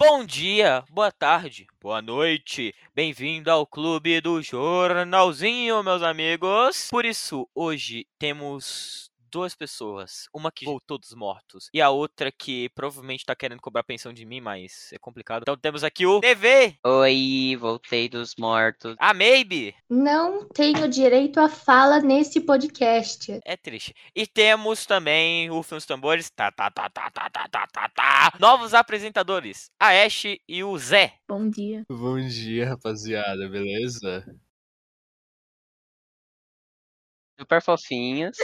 Bom dia, boa tarde, boa noite. Bem-vindo ao Clube do Jornalzinho, meus amigos. Por isso, hoje temos duas pessoas. Uma que voltou dos mortos e a outra que provavelmente tá querendo cobrar pensão de mim, mas é complicado. Então temos aqui o TV, Oi, voltei dos mortos. a Maybe. Não tenho direito à fala nesse podcast. É triste. E temos também o Filmes Tambores. Tá, tá, tá, tá, tá, tá, tá, tá, tá. Novos apresentadores. A Ash e o Zé. Bom dia. Bom dia, rapaziada, beleza? Super fofinhos.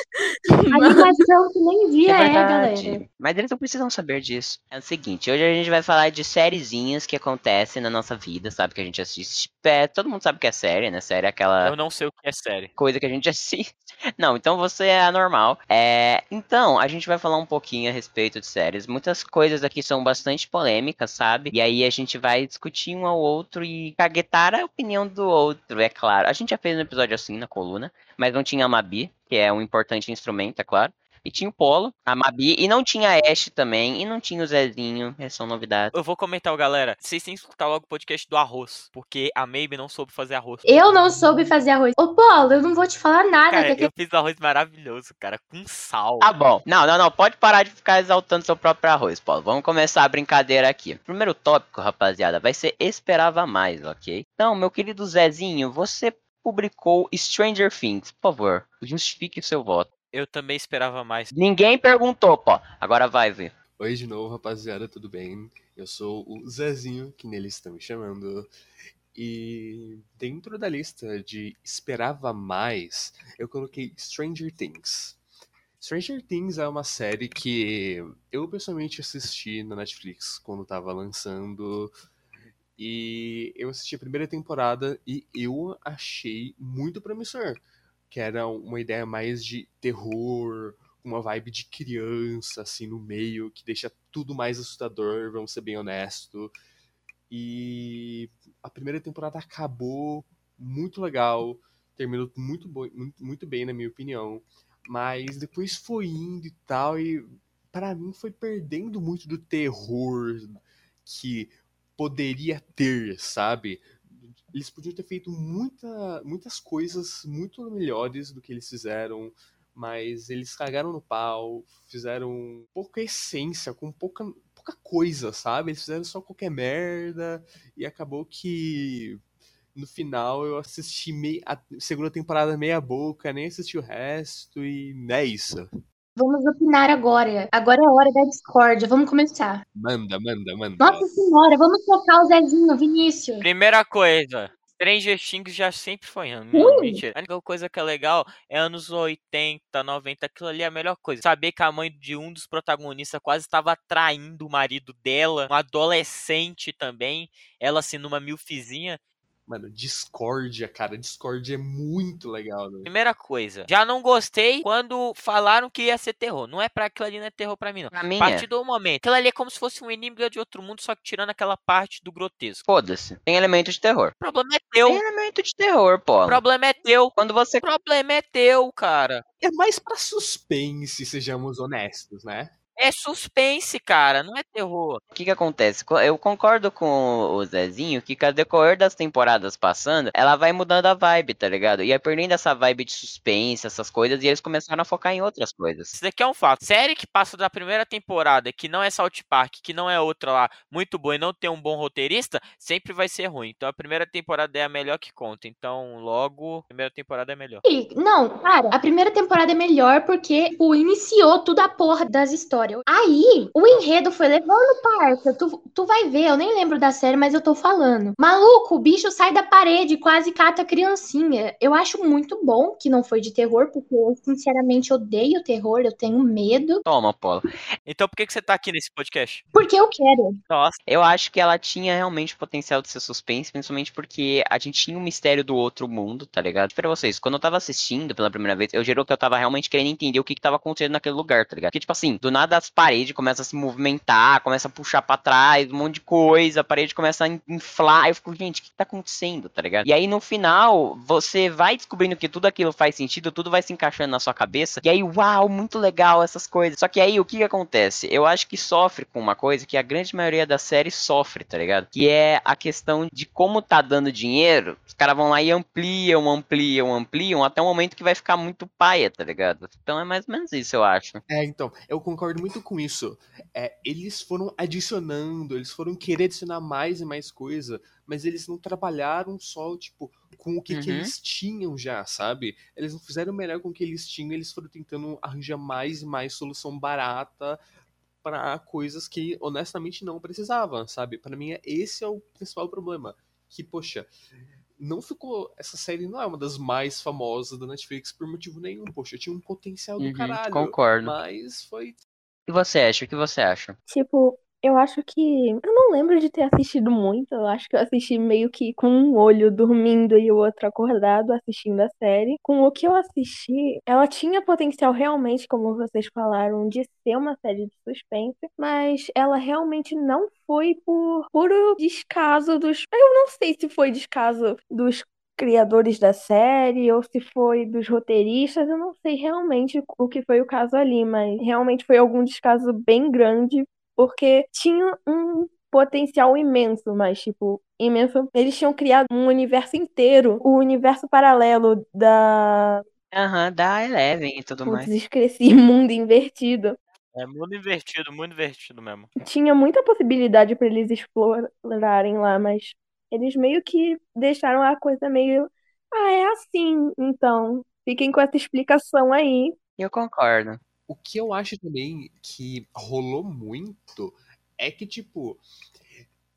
Animação que nem via é, verdade. galera. Mas eles não precisam saber disso. É o seguinte, hoje a gente vai falar de sériezinhas que acontecem na nossa vida, sabe? Que a gente assiste. É, todo mundo sabe o que é série, né? Série é aquela Eu não sei o que é série. coisa que a gente assiste. Não, então você é anormal. É, então, a gente vai falar um pouquinho a respeito de séries. Muitas coisas aqui são bastante polêmicas, sabe? E aí a gente vai discutir um ao outro e caguetar a opinião do outro, é claro. A gente já fez um episódio assim na coluna, mas não tinha a Mabi, que é um importante instrumento, é claro. E tinha o Polo, a Mabi, e não tinha a Ash também, e não tinha o Zezinho, essas são novidades. Eu vou comentar, galera. Vocês têm que escutar logo o podcast do arroz. Porque a Maybe não soube fazer arroz. Eu não soube fazer arroz. Ô, Paulo, eu não vou te falar nada. Cara, que eu fiz arroz maravilhoso, cara. Com sal. Tá bom. Não, não, não. Pode parar de ficar exaltando seu próprio arroz, Paulo. Vamos começar a brincadeira aqui. Primeiro tópico, rapaziada, vai ser Esperava Mais, ok? Então, meu querido Zezinho, você publicou Stranger Things. Por favor, justifique o seu voto. Eu também esperava mais. Ninguém perguntou, pô. Agora vai ver. Oi de novo, rapaziada, tudo bem? Eu sou o Zezinho, que neles estão me chamando. E dentro da lista de esperava mais, eu coloquei Stranger Things. Stranger Things é uma série que eu pessoalmente assisti na Netflix quando tava lançando. E eu assisti a primeira temporada e eu achei muito promissor. Que era uma ideia mais de terror, uma vibe de criança, assim, no meio, que deixa tudo mais assustador, vamos ser bem honesto. E a primeira temporada acabou muito legal, terminou muito, muito, muito bem, na minha opinião. Mas depois foi indo e tal, e para mim foi perdendo muito do terror que poderia ter, sabe? Eles podiam ter feito muita, muitas coisas muito melhores do que eles fizeram, mas eles cagaram no pau, fizeram pouca essência, com pouca, pouca coisa, sabe? Eles fizeram só qualquer merda e acabou que no final eu assisti mei- a segunda temporada meia boca, nem assisti o resto e é isso. Vamos opinar agora. Agora é a hora da discórdia. Vamos começar. Manda, manda, manda. Nossa senhora, vamos tocar o Zezinho, Vinícius. Primeira coisa. Stranger Things já sempre foi ano. Hum. Mentira. A única coisa que é legal é anos 80, 90. Aquilo ali é a melhor coisa. Saber que a mãe de um dos protagonistas quase estava traindo o marido dela. Um adolescente também. Ela assim numa milfizinha. Mano, Discordia, cara, Discordia é muito legal, né? Primeira coisa. Já não gostei quando falaram que ia ser terror. Não é pra aquilo ali, não é terror pra mim, não. Pra mim A é. partir do momento. Aquilo ali é como se fosse um inimigo de outro mundo, só que tirando aquela parte do grotesco. Foda-se. Tem elemento de terror. O problema é Tem teu. elemento de terror, pô. O problema é teu. Quando você O problema é teu, cara. É mais pra suspense, sejamos honestos, né? É suspense, cara, não é terror. O que que acontece? Co- Eu concordo com o Zezinho que com o decorrer das temporadas passando, ela vai mudando a vibe, tá ligado? Ia perdendo essa vibe de suspense, essas coisas, e eles começaram a focar em outras coisas. Isso daqui é um fato. Série que passa da primeira temporada, que não é South Park, que não é outra lá muito boa e não tem um bom roteirista, sempre vai ser ruim. Então a primeira temporada é a melhor que conta. Então, logo, a primeira temporada é melhor. E, Não, cara, a primeira temporada é melhor porque tipo, iniciou tudo a porra das histórias. Aí, o enredo foi levando parça. Tu, tu vai ver, eu nem lembro da série, mas eu tô falando. Maluco, o bicho sai da parede e quase cata a criancinha. Eu acho muito bom que não foi de terror, porque eu, sinceramente, odeio terror, eu tenho medo. Toma, Polo. Então por que, que você tá aqui nesse podcast? Porque eu quero. Nossa, Eu acho que ela tinha realmente potencial de ser suspense, principalmente porque a gente tinha um mistério do outro mundo, tá ligado? Pra vocês, quando eu tava assistindo pela primeira vez, eu gerou que eu tava realmente querendo entender o que que tava acontecendo naquele lugar, tá ligado? Porque, tipo assim, do nada das paredes começam a se movimentar, começa a puxar pra trás, um monte de coisa, a parede começa a inflar. Eu fico, gente, o que tá acontecendo, tá ligado? E aí no final, você vai descobrindo que tudo aquilo faz sentido, tudo vai se encaixando na sua cabeça. E aí, uau, muito legal essas coisas. Só que aí o que, que acontece? Eu acho que sofre com uma coisa que a grande maioria da série sofre, tá ligado? Que é a questão de como tá dando dinheiro, os caras vão lá e ampliam, ampliam, ampliam, até o momento que vai ficar muito paia, tá ligado? Então é mais ou menos isso, eu acho. É, então, eu concordo muito com isso. É, eles foram adicionando, eles foram querer adicionar mais e mais coisa, mas eles não trabalharam só, tipo, com o que, Uhum. que eles tinham já, sabe? Eles não fizeram melhor com o que eles tinham, eles foram tentando arranjar mais e mais solução barata para coisas que honestamente não precisavam, sabe? Para mim esse é o principal problema, que poxa, não ficou essa série não é uma das mais famosas da Netflix por motivo nenhum, poxa, tinha um potencial do Uhum, caralho, concordo. mas foi E você acha? O que você acha? Tipo, eu acho que. Eu não lembro de ter assistido muito. Eu acho que eu assisti meio que com um olho dormindo e o outro acordado assistindo a série. Com o que eu assisti, ela tinha potencial realmente, como vocês falaram, de ser uma série de suspense, mas ela realmente não foi por puro descaso dos. Eu não sei se foi descaso dos criadores da série ou se foi dos roteiristas, eu não sei realmente o que foi o caso ali, mas realmente foi algum descaso bem grande, porque tinha um potencial imenso, mas tipo, imenso. Eles tinham criado um universo inteiro, o universo paralelo da. Aham, da Eleven e tudo mais. Putz, esqueci, mundo invertido. É mundo invertido, muito invertido mesmo. Tinha muita possibilidade para eles explorarem lá, mas eles meio que deixaram a coisa meio. Ah, é assim, então. Fiquem com essa explicação aí. Eu concordo. O que eu acho também que rolou muito é que, tipo,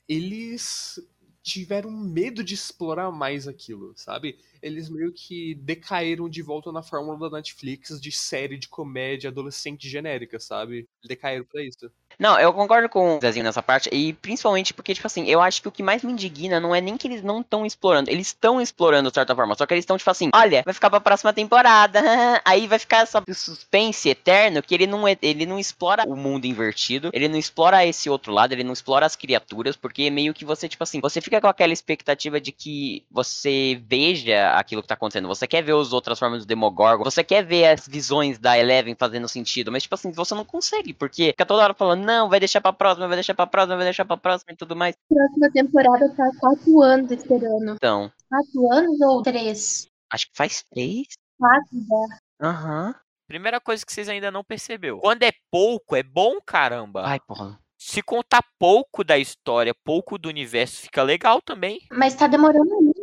eles tiveram medo de explorar mais aquilo, sabe? Eles meio que decaíram de volta na fórmula da Netflix de série de comédia adolescente genérica, sabe? Decaíram pra isso. Não, eu concordo com o Zezinho nessa parte, e principalmente porque, tipo assim, eu acho que o que mais me indigna não é nem que eles não estão explorando, eles estão explorando de certa forma, só que eles estão, tipo assim, olha, vai ficar pra próxima temporada, aí vai ficar essa suspense eterno que ele não, é, ele não explora o mundo invertido, ele não explora esse outro lado, ele não explora as criaturas, porque meio que você, tipo assim, você fica com aquela expectativa de que você veja aquilo que tá acontecendo, você quer ver as outras formas do Demogorgon, você quer ver as visões da Eleven fazendo sentido, mas, tipo assim, você não consegue, porque fica toda hora falando, não, vai deixar pra próxima, vai deixar pra próxima, vai deixar pra próxima e tudo mais. Próxima temporada tá quatro anos esperando. Então, Quatro anos ou três? acho que faz três. Quatro já. Aham. Primeira coisa que vocês ainda não percebeu. Quando é pouco, é bom caramba. Vai, porra. Se contar pouco da história, pouco do universo, fica legal também. Mas tá demorando muito.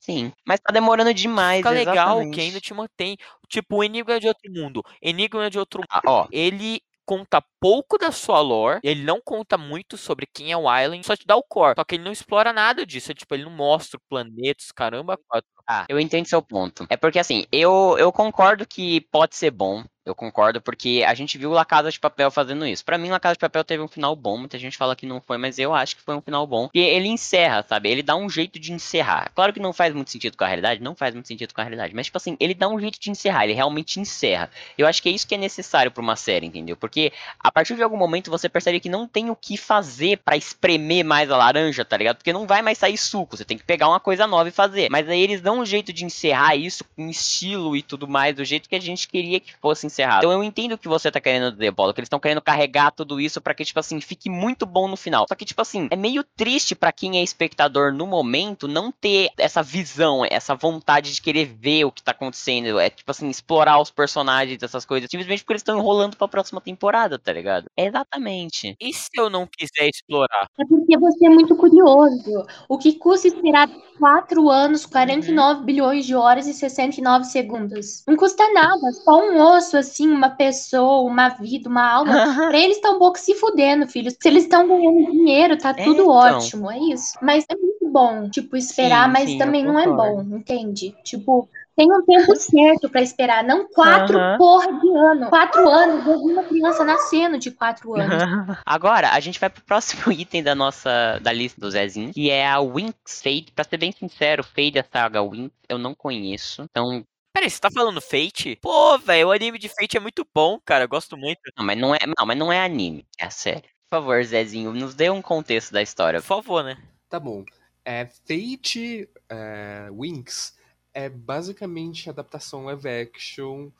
Sim. Mas tá demorando demais, Fica legal exatamente. que ainda te mantém. Tipo, o Enigma de Outro Mundo. Enigma de Outro Ah, ó, ele conta pouco da sua lore, ele não conta muito sobre quem é o Island, só te dá o core. Só que ele não explora nada disso, é, tipo, ele não mostra planetas, caramba, quatro. Ah, eu entendo seu ponto. É porque assim, eu, eu concordo que pode ser bom. Eu concordo, porque a gente viu La Casa de Papel fazendo isso. Pra mim, La Casa de Papel teve um final bom. Muita gente fala que não foi, mas eu acho que foi um final bom. E ele encerra, sabe? Ele dá um jeito de encerrar. Claro que não faz muito sentido com a realidade, não faz muito sentido com a realidade. Mas, tipo assim, ele dá um jeito de encerrar. Ele realmente encerra. Eu acho que é isso que é necessário pra uma série, entendeu? Porque a partir de algum momento você percebe que não tem o que fazer pra espremer mais a laranja, tá ligado? Porque não vai mais sair suco. Você tem que pegar uma coisa nova e fazer. Mas aí eles dão um jeito de encerrar isso com estilo e tudo mais, do jeito que a gente queria que fosse encerrado. Então eu entendo o que você tá querendo dizer, Paulo, que eles estão querendo carregar tudo isso pra que, tipo assim, fique muito bom no final. Só que, tipo assim, é meio triste pra quem é espectador no momento não ter essa visão, essa vontade de querer ver o que tá acontecendo. É, tipo assim, explorar os personagens, essas coisas. Simplesmente porque eles estão enrolando pra próxima temporada, tá ligado? Exatamente. E se eu não quiser explorar? É porque você é muito curioso. O que custa esperar quatro anos, 49 bilhões de horas e 69 segundos? Não custa nada. Só um osso, assim, uma pessoa, uma vida, uma alma. Pra eles tá um pouco se fudendo, filho. Se eles estão ganhando dinheiro, tá É, tudo então. ótimo. É isso. Mas é muito bom, tipo, esperar, Sim, mas sim, também não é bom, entende? Tipo. Tem um tempo certo pra esperar, não quatro Aham. porra de ano. Quatro anos, uma criança nascendo de quatro anos. Agora, a gente vai pro próximo item da nossa da lista do Zezinho, que é a Winx Fate. Pra ser bem sincero, Fate da saga Winx eu não conheço. Então, Peraí, você tá falando Fate? Pô, velho, o anime de Fate é muito bom, cara. Eu gosto muito. Não, mas não é, não, mas não é anime, é a série. Por favor, Zezinho, nos dê um contexto da história. Por favor, né? Tá bom. É, Fate é, Winx é basicamente a adaptação live action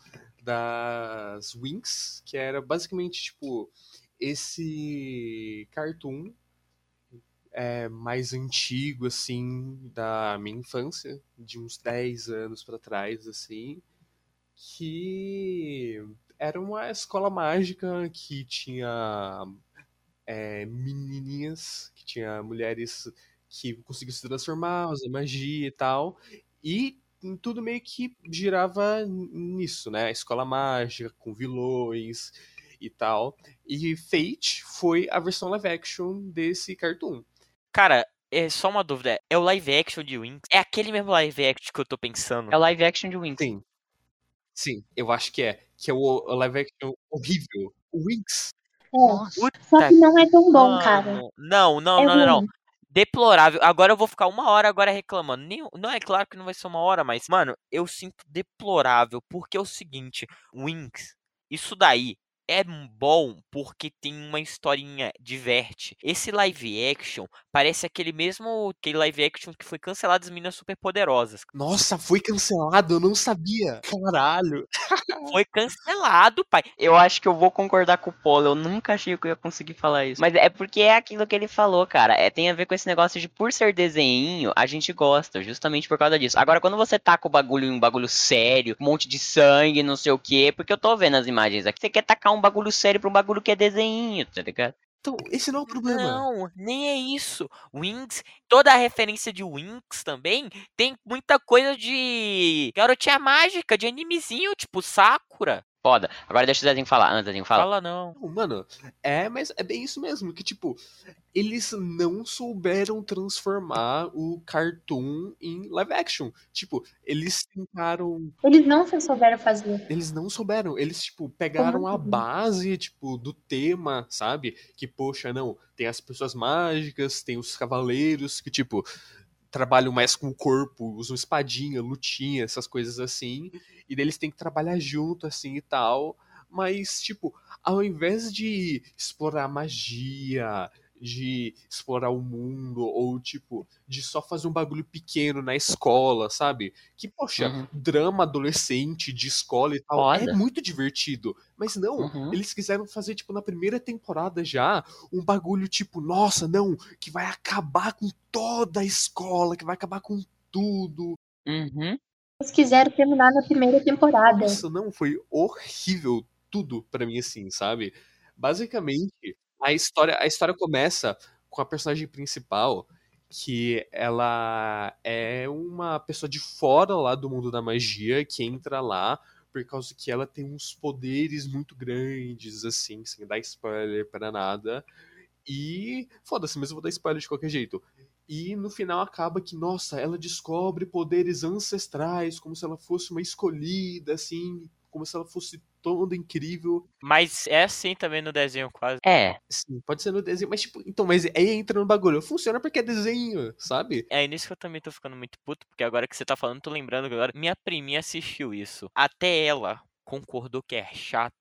das Winx, que era basicamente tipo esse cartoon é, mais antigo assim da minha infância, de uns 10 anos para trás assim, que era uma escola mágica que tinha é, menininhas, que tinha mulheres que conseguiam se transformar, usar magia e tal, e tudo meio que girava nisso, né? A escola mágica, com vilões e tal. E Fate foi a versão live action desse cartoon. Cara, é só uma dúvida. É o live action de Winx? É aquele mesmo live action que eu tô pensando? É o live action de Winx. Sim. Sim, eu acho que é. Que é o, o live action horrível. O Winx. É. Só que não é tão bom, mano. cara. Não, não, É não, não, não. Deplorável. Agora eu vou ficar uma hora agora reclamando. Nem, não é claro que não vai ser uma hora, mas, mano, eu sinto deplorável. Porque é o seguinte, Winx, isso daí é bom porque tem uma historinha, diverte. Esse live action parece aquele mesmo aquele live action que foi cancelado das meninas superpoderosas. Nossa, foi cancelado, eu não sabia. Caralho. Foi cancelado, pai. Eu acho que eu vou concordar com o Polo. Eu nunca achei que eu ia conseguir falar isso. Mas é porque é aquilo que ele falou, cara. É, tem a ver com esse negócio de por ser desenho, a gente gosta, justamente por causa disso. Agora, quando você taca o bagulho em um bagulho sério, um monte de sangue, não sei o quê, porque eu tô vendo as imagens aqui, você quer tacar um bagulho sério pra um bagulho que é desenho, tá ligado? Então, esse não é o problema. Não, nem é isso. Wings, toda a referência de Wings também tem muita coisa de garotinha mágica, de animezinho, tipo Sakura. Foda. Agora deixa o Zezinho falar. Antes, Zezinho, fala. Fala não. Não, Mano, é, mas é bem isso mesmo, que tipo, eles não souberam transformar o cartoon em live action. Tipo, eles tentaram, Eles não souberam fazer. eles não souberam, eles tipo pegaram a Como? base, tipo, do tema, sabe? Que poxa, não, tem as pessoas mágicas, tem os cavaleiros que tipo trabalham mais com o corpo, usam espadinha, lutinha, essas coisas assim, e daí eles têm que trabalhar junto assim e tal. Mas, tipo, ao invés de explorar magia, de explorar o mundo, ou, tipo, de só fazer um bagulho pequeno na escola, sabe? Que, poxa, Uhum. drama adolescente de escola e tal, Foda. é muito divertido. Mas não, Uhum. eles quiseram fazer, tipo, na primeira temporada já, um bagulho tipo, nossa, não, que vai acabar com toda a escola, que vai acabar com tudo. Uhum. Eles quiseram terminar na primeira temporada. Nossa, não, foi horrível tudo pra mim assim, sabe? Basicamente, a história, a história começa com a personagem principal que ela é uma pessoa de fora lá do mundo da magia que entra lá por causa que ela tem uns poderes muito grandes assim, sem dar spoiler pra nada. E foda-se, mas eu vou dar spoiler de qualquer jeito. E no final acaba que, nossa, ela descobre poderes ancestrais, como se ela fosse uma escolhida, assim, como se ela fosse toda incrível. Mas é assim também no desenho quase. É. Sim, pode ser no desenho, mas tipo, então, mas aí entra no bagulho. Funciona porque é desenho, sabe? É nisso que eu também tô ficando muito puto, porque agora que você tá falando, tô lembrando que agora minha priminha assistiu isso. Até ela concordou que é chato.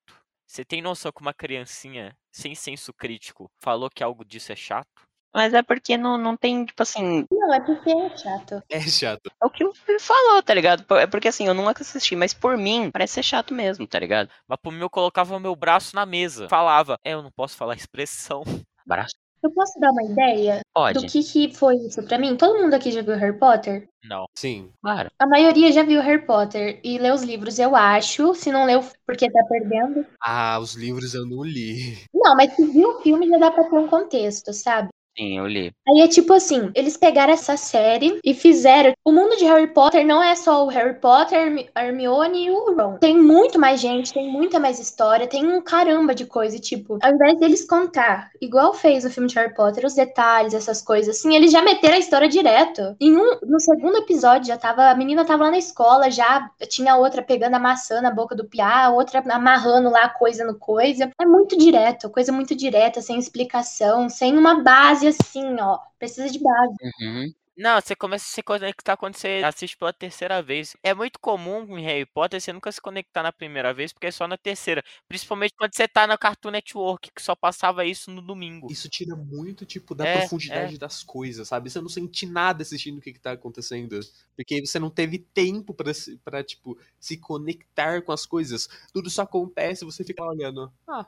Você tem noção que uma criancinha sem senso crítico falou que algo disso é chato? Mas é porque não, não tem, tipo assim. Não, é porque é chato. É chato. É o que ele falou, tá ligado? É porque assim, eu nunca assisti, mas por mim, parece ser chato mesmo, tá ligado? Mas por mim eu colocava meu braço na mesa. Falava, é, eu não posso falar expressão. Abraço. Eu posso dar uma ideia do Pode. que, que foi isso pra mim? Todo mundo aqui já viu Harry Potter? Não. Sim. Claro. A maioria já viu Harry Potter e leu os livros, eu acho. Se não leu, porque tá perdendo. Ah, os livros eu não li. Não, mas se viu o filme já dá pra ter um contexto, sabe? Sim, eu li. Aí é tipo assim, eles pegaram essa série e fizeram. O mundo de Harry Potter não é só o Harry Potter, Hermione e o Ron. Tem muito mais gente, tem muita mais história, tem um caramba de coisa. E, tipo, ao invés deles contar, igual fez o filme de Harry Potter, os detalhes, essas coisas assim, eles já meteram a história direto. Em um, no segundo episódio, já tava. A menina tava lá na escola, já tinha outra pegando a maçã na boca do piá, outra amarrando lá coisa no coisa. É muito direto, coisa muito direta, sem explicação, sem uma base assim, ó. Precisa de base. Uhum. Não, você começa a se conectar quando você assiste pela terceira vez. É muito comum em Harry Potter você nunca se conectar na primeira vez, porque é só na terceira. Principalmente quando você tá na Cartoon Network, que só passava isso no domingo. Isso tira muito, tipo, da É, profundidade das coisas, sabe? Você não sente nada assistindo o que, que tá acontecendo. Porque você não teve tempo pra, tipo, se conectar com as coisas. Tudo só acontece, você fica olhando. Ah,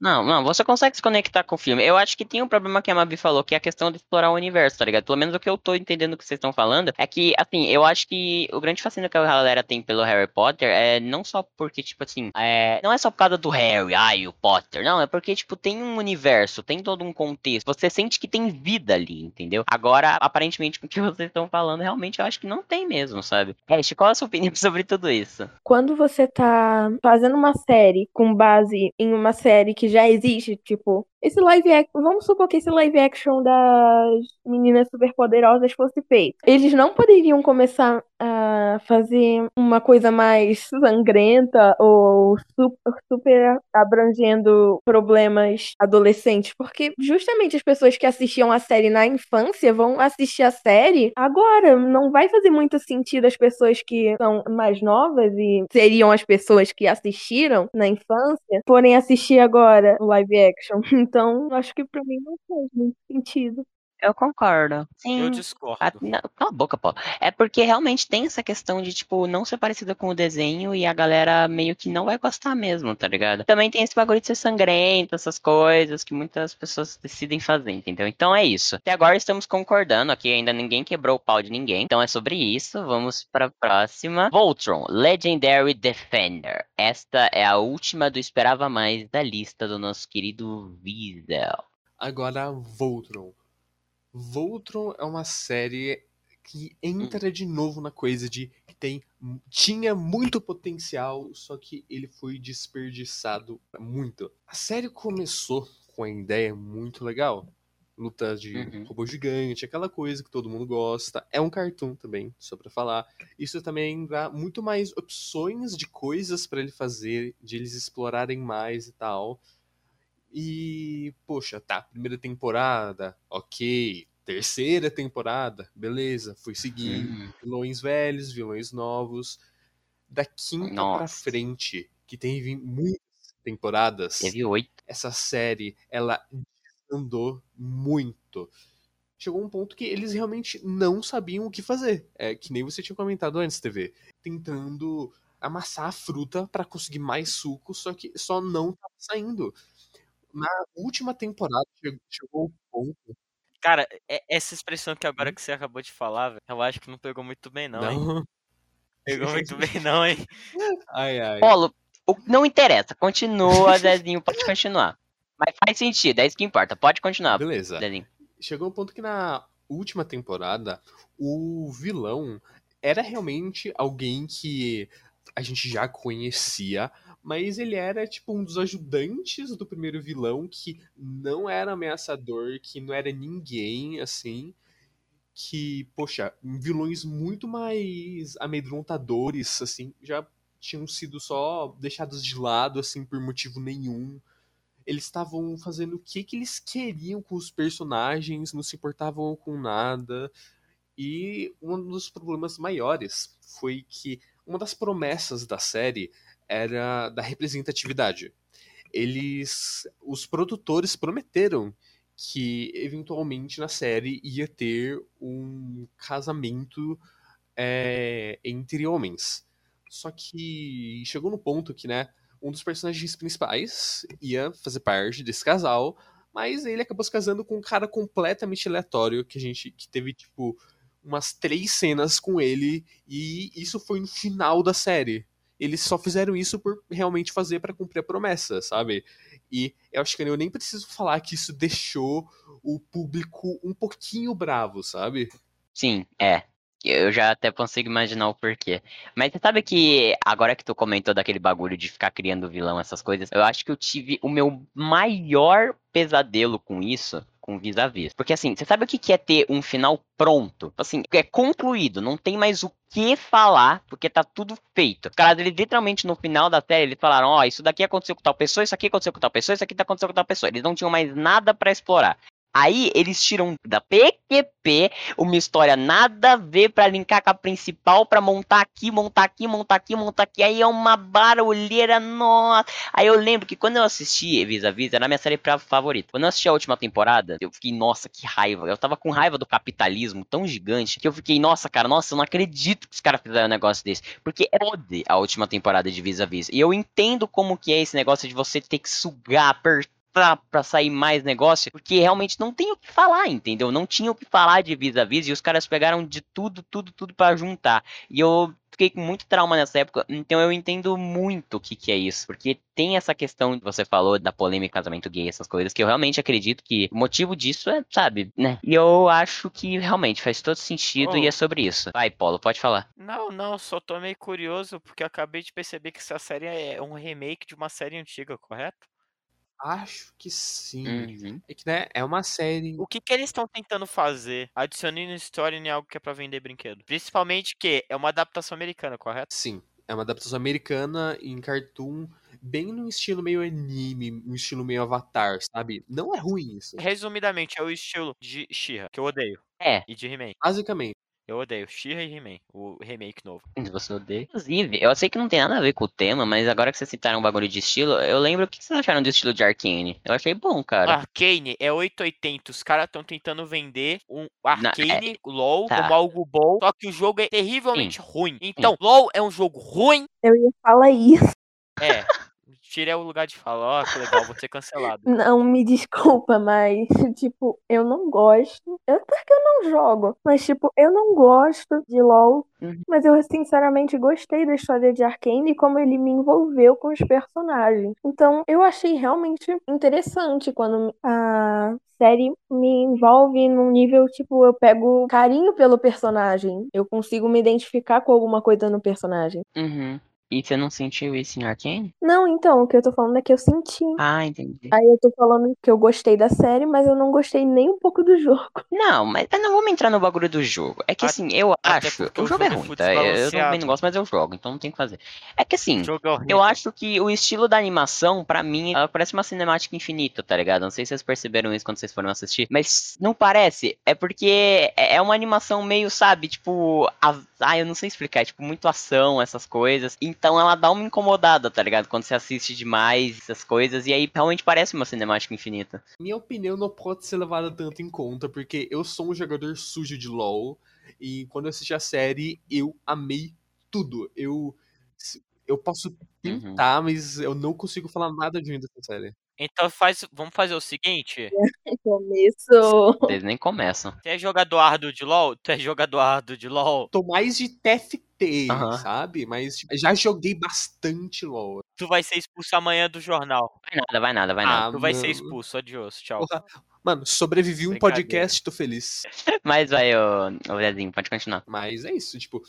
Não, não, você consegue se conectar com o filme. Eu acho que tem um problema que a Mabi falou, que é a questão de explorar o universo, tá ligado? Pelo menos o que eu tô entendendo que vocês estão falando é que, assim, eu acho que o grande fascínio que a galera tem pelo Harry Potter é não só porque, tipo assim, é, não é só por causa do Harry, ai, o Potter, não, é porque, tipo, tem um universo, tem todo um contexto. Você sente que tem vida ali, entendeu? Agora, aparentemente, com o que vocês estão falando, realmente eu acho que não tem mesmo, sabe? Ash, qual a sua opinião sobre tudo isso? Quando você tá fazendo uma série com base em uma série que já existe, tipo, esse live action, vamos supor que esse live action das meninas superpoderosas fosse feito. Eles não poderiam começar a fazer uma coisa mais sangrenta ou super, super abrangendo problemas adolescentes, porque justamente as pessoas que assistiam a série na infância vão assistir a série agora. Não vai fazer muito sentido as pessoas que são mais novas e seriam as pessoas que assistiram na infância forem assistir agora o live action. Então, acho que pra mim não faz muito sentido. Eu concordo. Sim. Eu discordo. Não, cala a boca, Paulo. É porque realmente tem essa questão de, tipo, não ser parecida com o desenho e a galera meio que não vai gostar mesmo, tá ligado? Também tem esse bagulho de ser sangrento, essas coisas que muitas pessoas decidem fazer, entendeu? Então é isso. Até agora estamos concordando aqui, ainda ninguém quebrou o pau de ninguém. Então é sobre isso. Vamos pra próxima. Voltron, Legendary Defender. Esta é a última do Esperava Mais da lista do nosso querido Wiesel. Agora, Voltron. Voltron é uma série que entra de novo na coisa de que tem tinha muito potencial, só que ele foi desperdiçado muito. A série começou com a ideia muito legal. Luta de Uhum. robô gigante, aquela coisa que todo mundo gosta. É um cartoon também, só pra falar. Isso também dá muito mais opções de coisas pra ele fazer, de eles explorarem mais e tal. E, poxa, tá, primeira temporada, ok. Terceira temporada, beleza, fui seguir. Uhum. Vilões velhos, vilões novos. Da quinta pra Nossa. frente, que teve muitas temporadas, Teve oito. essa série, ela andou muito. Chegou um ponto que eles realmente não sabiam o que fazer. É que nem você tinha comentado antes, TV. Tentando amassar a fruta pra conseguir mais suco, só que só não tava saindo. Na última temporada che- chegou um ponto. Cara, essa expressão que agora que você acabou de falar, velho, eu acho que não pegou muito bem, não, hein? Não. Pegou muito bem, não, hein? Ai, ai. Polo, o- não interessa. Continua, Zezinho. Pode continuar. Mas faz sentido, é isso que importa. Pode continuar, Beleza. Zezinho. chegou um ponto que na última temporada o vilão era realmente alguém que a gente já conhecia, mas ele era tipo um dos ajudantes do primeiro vilão que não era ameaçador, que não era ninguém assim, que, poxa, vilões muito mais amedrontadores assim, já tinham sido só deixados de lado assim por motivo nenhum eles estavam fazendo o que, que eles queriam com os personagens, não se importavam com nada. E um dos problemas maiores foi que uma das promessas da série era da representatividade. Eles, os produtores prometeram que eventualmente na série ia ter um casamento é, entre homens. Só que chegou no ponto que, né, um dos personagens principais ia fazer parte desse casal, mas ele acabou se casando com um cara completamente aleatório que a gente que teve tipo umas três cenas com ele e isso foi no final da série. Eles só fizeram isso por realmente fazer pra cumprir a promessa, sabe? E eu acho que eu nem preciso falar que isso deixou o público um pouquinho bravo, sabe? Sim, é. Eu já até consigo imaginar o porquê. Mas você sabe que agora que tu comentou daquele bagulho de ficar criando vilão, essas coisas, eu acho que eu tive o meu maior pesadelo com isso com vis-a-vis. Porque assim, você sabe o que é ter um final pronto? Assim, é concluído, não tem mais o que falar, porque tá tudo feito. Os caras, eles literalmente no final da série, eles falaram, ó, isso daqui aconteceu com tal pessoa, isso aqui aconteceu com tal pessoa, isso aqui tá acontecendo com tal pessoa. Eles não tinham mais nada pra explorar. Aí eles tiram da PQP uma história nada a ver pra linkar com a principal, pra montar aqui, montar aqui, montar aqui, montar aqui. Aí é uma barulheira, nossa. Aí eu lembro que quando eu assisti Vis a Vis, era a minha série favorita. Quando eu assisti a última temporada, eu fiquei, nossa, que raiva. Eu tava com raiva do capitalismo tão gigante que eu fiquei, nossa, cara, nossa, eu não acredito que os caras fizeram um negócio desse. Porque é a última temporada de Vis a. E eu entendo como que é esse negócio de você ter que sugar, apertar pra sair mais negócio, porque realmente não tem o que falar, entendeu? Não tinha o que falar de vis a vis e os caras pegaram de tudo, tudo, tudo pra juntar. E eu fiquei com muito trauma nessa época, então eu entendo muito o que que é isso, porque tem essa questão que você falou da polêmica casamento gay, essas coisas, que eu realmente acredito que o motivo disso é, sabe, né? E eu acho que realmente faz todo sentido e Oh. é sobre isso. Vai, Paulo, pode falar. Não, não, só tô meio curioso porque eu acabei de perceber que essa série é um remake de uma série antiga, correto? Acho que sim. Uhum. É que, né, é uma série. O que que eles estão tentando fazer? Adicionando história em algo que é pra vender brinquedo. Principalmente que é uma adaptação americana, correto? Sim, é uma adaptação americana em cartoon, bem num estilo meio anime, um estilo meio avatar, sabe? Não é ruim isso. Resumidamente, é o estilo de She-Ra, que eu odeio. É, E de He-Man. Basicamente. Eu odeio She-Ra e He-Man, o remake novo. Você odeia. Inclusive, eu sei que não tem nada a ver com o tema, mas agora que vocês citaram um bagulho de estilo, eu lembro o que vocês acharam do estilo de Arcane. Eu achei bom, cara. Arcane é 880. Os caras estão tentando vender um Arcane, LOL, tá. como algo bom. Só que o jogo é terrivelmente ruim. Então, LOL é um jogo ruim. Eu ia falar isso. É. Tirei o lugar de falar, ó, que legal, vou ser cancelado. Não, me desculpa, mas, tipo, eu não gosto. Eu, porque eu não jogo. Mas, tipo, eu não gosto de LOL. Uhum. Mas eu, sinceramente, gostei da história de Arcane e como ele me envolveu com os personagens. Então, eu achei realmente interessante quando a série me envolve num nível, tipo, eu pego carinho pelo personagem. Eu consigo me identificar com alguma coisa no personagem. Uhum. E você não sentiu isso em Arcane? Não, então, o que eu tô falando é que eu senti. Ah, entendi. Aí eu tô falando que eu gostei da série, mas eu não gostei nem um pouco do jogo. Não, mas não vamos entrar no bagulho do jogo. É que assim, eu até acho. O jogo é jogo é ruim, tá? Eu, também não gosto, mas eu jogo, então não tem o que fazer. É que assim. É. Eu acho que o estilo da animação, pra mim, ela parece uma cinemática infinita, tá ligado? Não sei se vocês perceberam isso quando vocês foram assistir, mas não parece. É porque é é uma animação meio, sabe, tipo. a- Ah, eu não sei explicar, é tipo muito ação, essas coisas. Então ela dá uma incomodada, tá ligado? Quando você assiste demais essas coisas, e aí realmente parece uma cinemática infinita. Minha opinião não pode ser levada tanto em conta, porque eu sou um jogador sujo de LoL, e quando eu assisti a série, eu amei tudo. Eu, eu posso tentar, mas eu não consigo falar nada de ruim dessa série. Então faz, vamos fazer o seguinte. Começo. Vocês nem começam. Tu é jogador árduo de LoL? Tu é jogador árduo de LoL? Tô mais de TFT, Aham. sabe? Mas tipo, já joguei bastante LoL. Tu vai ser expulso amanhã do jornal. Vai nada, vai nada, vai nada. Ah, Tu vai ser mano. expulso. Adiós, tchau. Porra. Mano, sobrevivi um podcast, tô feliz. Mas vai, ô, ô Zezinho, pode continuar. Mas é isso, tipo,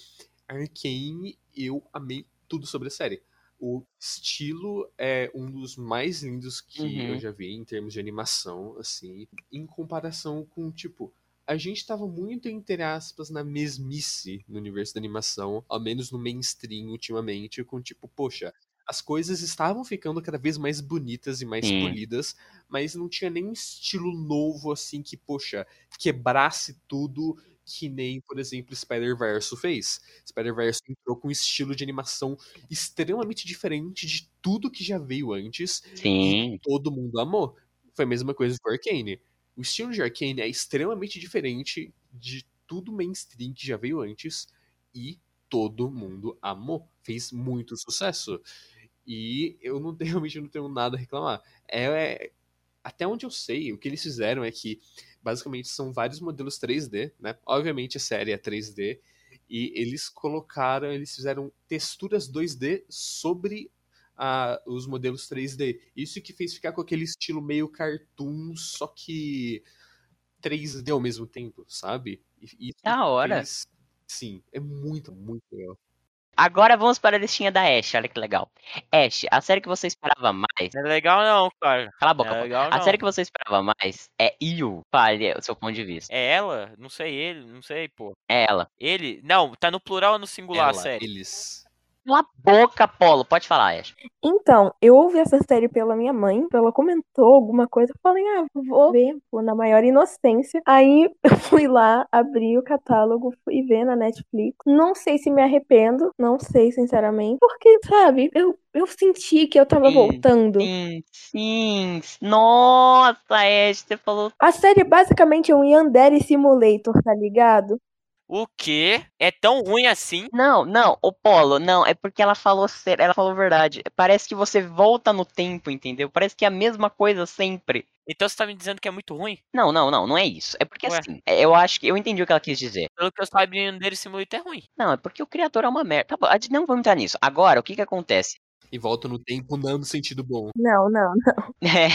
Arcane, eu amei tudo sobre a série. O estilo é um dos mais lindos que Uhum. eu já vi em termos de animação, assim, em comparação com, tipo, a gente tava muito, entre aspas, na mesmice no universo da animação, ao menos no mainstream ultimamente, com tipo, poxa, as coisas estavam ficando cada vez mais bonitas e mais Sim. polidas, mas não tinha nenhum estilo novo, assim, que, poxa, quebrasse tudo que nem, por exemplo, Spider-Verse fez. Spider-Verse entrou com um estilo de animação extremamente diferente de tudo que já veio antes Sim. e todo mundo amou. Foi a mesma coisa com Arcane. O estilo de Arcane é extremamente diferente de tudo mainstream que já veio antes e todo mundo amou. Fez muito sucesso. E eu não realmente não tenho nada a reclamar. É, é- até onde eu sei, o que eles fizeram é que basicamente são vários modelos 3D, né? Obviamente a série é 3D e eles colocaram, eles fizeram texturas 2D sobre ah, os modelos 3D. Isso que fez ficar com aquele estilo meio cartoon, só que 3D ao mesmo tempo, sabe? E, e Da hora. fez- Sim, é muito, muito legal. Agora vamos para a listinha da Ash, olha que legal. Ash, a série que você esperava mais. Não é legal não, cara. Cala a Não boca, é legal A não. série que você esperava mais é You. Fale o seu ponto de vista. É ela? Não sei ele, não sei, pô. É ela. Ele? Não, tá no plural ou no singular a Ela, série? eles. Cala a boca, Polo. Pode falar, Ash. Então, eu ouvi essa série pela minha mãe, ela comentou alguma coisa, eu falei, ah, vou ver, pô, na maior inocência. Aí eu fui lá, abri o catálogo, fui ver na Netflix. Não sei se me arrependo, não sei, sinceramente, porque, sabe, eu, eu senti que eu tava Sim, voltando. Sim, sim. Nossa, Ash, você falou. A série basicamente é um Yandere Simulator, tá ligado? O quê? É tão ruim assim? Não, não, o Polo, não, é porque ela falou sério, ela falou verdade. Parece que você volta no tempo, entendeu? Parece que é a mesma coisa sempre. Então você tá me dizendo que é muito ruim? Não, não, não, não é isso. É porque Ué. assim, é, eu acho que eu entendi o que ela quis dizer. Pelo que eu sabia dele, Simulator é ruim. Não, é porque o criador é uma merda. Tá bom, não vamos entrar nisso. Agora, o que que acontece? E volta no tempo não no sentido bom. Não, não, É,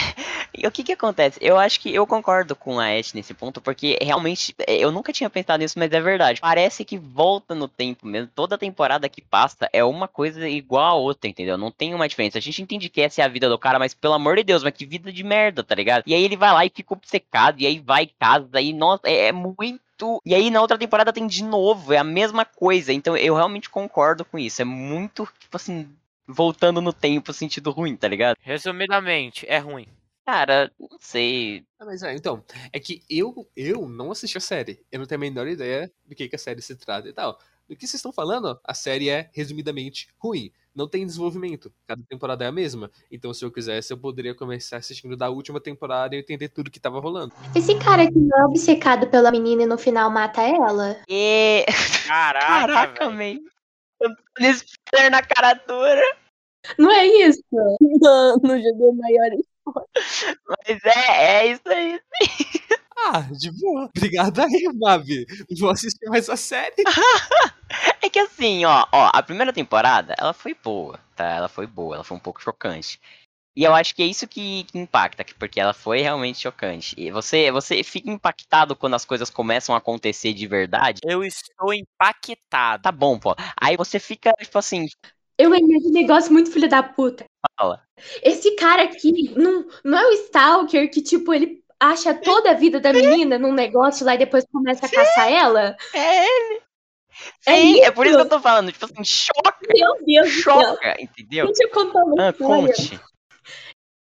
e o que que acontece? Eu acho que eu concordo com a Ash nesse ponto, porque realmente é, eu nunca tinha pensado nisso, mas é verdade. Parece que volta no tempo mesmo. Toda temporada que passa é uma coisa igual a outra, entendeu? Não tem uma diferença. A gente entende que essa é a vida do cara, mas pelo amor de Deus, mas que vida de merda, tá ligado? E aí ele vai lá e fica obcecado, e aí vai casa, e nossa, é, é muito. E aí na outra temporada tem de novo, é a mesma coisa. Então eu realmente concordo com isso. É muito, tipo assim, voltando no tempo, sentido ruim, tá ligado? Resumidamente, é ruim. Cara, não sei. Ah, mas é, então, é que eu, eu não assisti a série. Eu não tenho a menor ideia do que, que a série se trata e tal. Do que vocês estão falando, a série é, resumidamente, ruim. Não tem desenvolvimento. Cada temporada é a mesma. Então, se eu quisesse, eu poderia começar assistindo da última temporada e entender tudo que tava rolando. Esse cara que não é obcecado pela menina e no final mata ela? E... Caraca, Caraca, man. Spoiler na cara dura. Não é isso? não, não joguei maior. Mas é, é isso aí. Ah, de boa. Obrigado aí, Mavi. Vou assistir mais a série. É que assim, ó, ó, a primeira temporada, ela foi boa, tá? Ela foi boa, ela foi um pouco chocante. E eu acho que é isso que, que impacta, que- porque ela foi realmente chocante. E você, você fica impactado quando as coisas começam a acontecer de verdade. Eu estou impactado. Tá bom, pô. Aí você fica, tipo assim, Eu lembrei de um negócio muito filho da puta. fala. Esse cara aqui não, não é o Stalker que, tipo, ele acha toda a vida da menina num negócio lá e depois começa a caçar ela? É ele. É Sim, é, por isso que eu tô falando, tipo assim, choca, Meu Deus do céu. choca, entendeu? Deixa eu contar uma Ah, história. conte.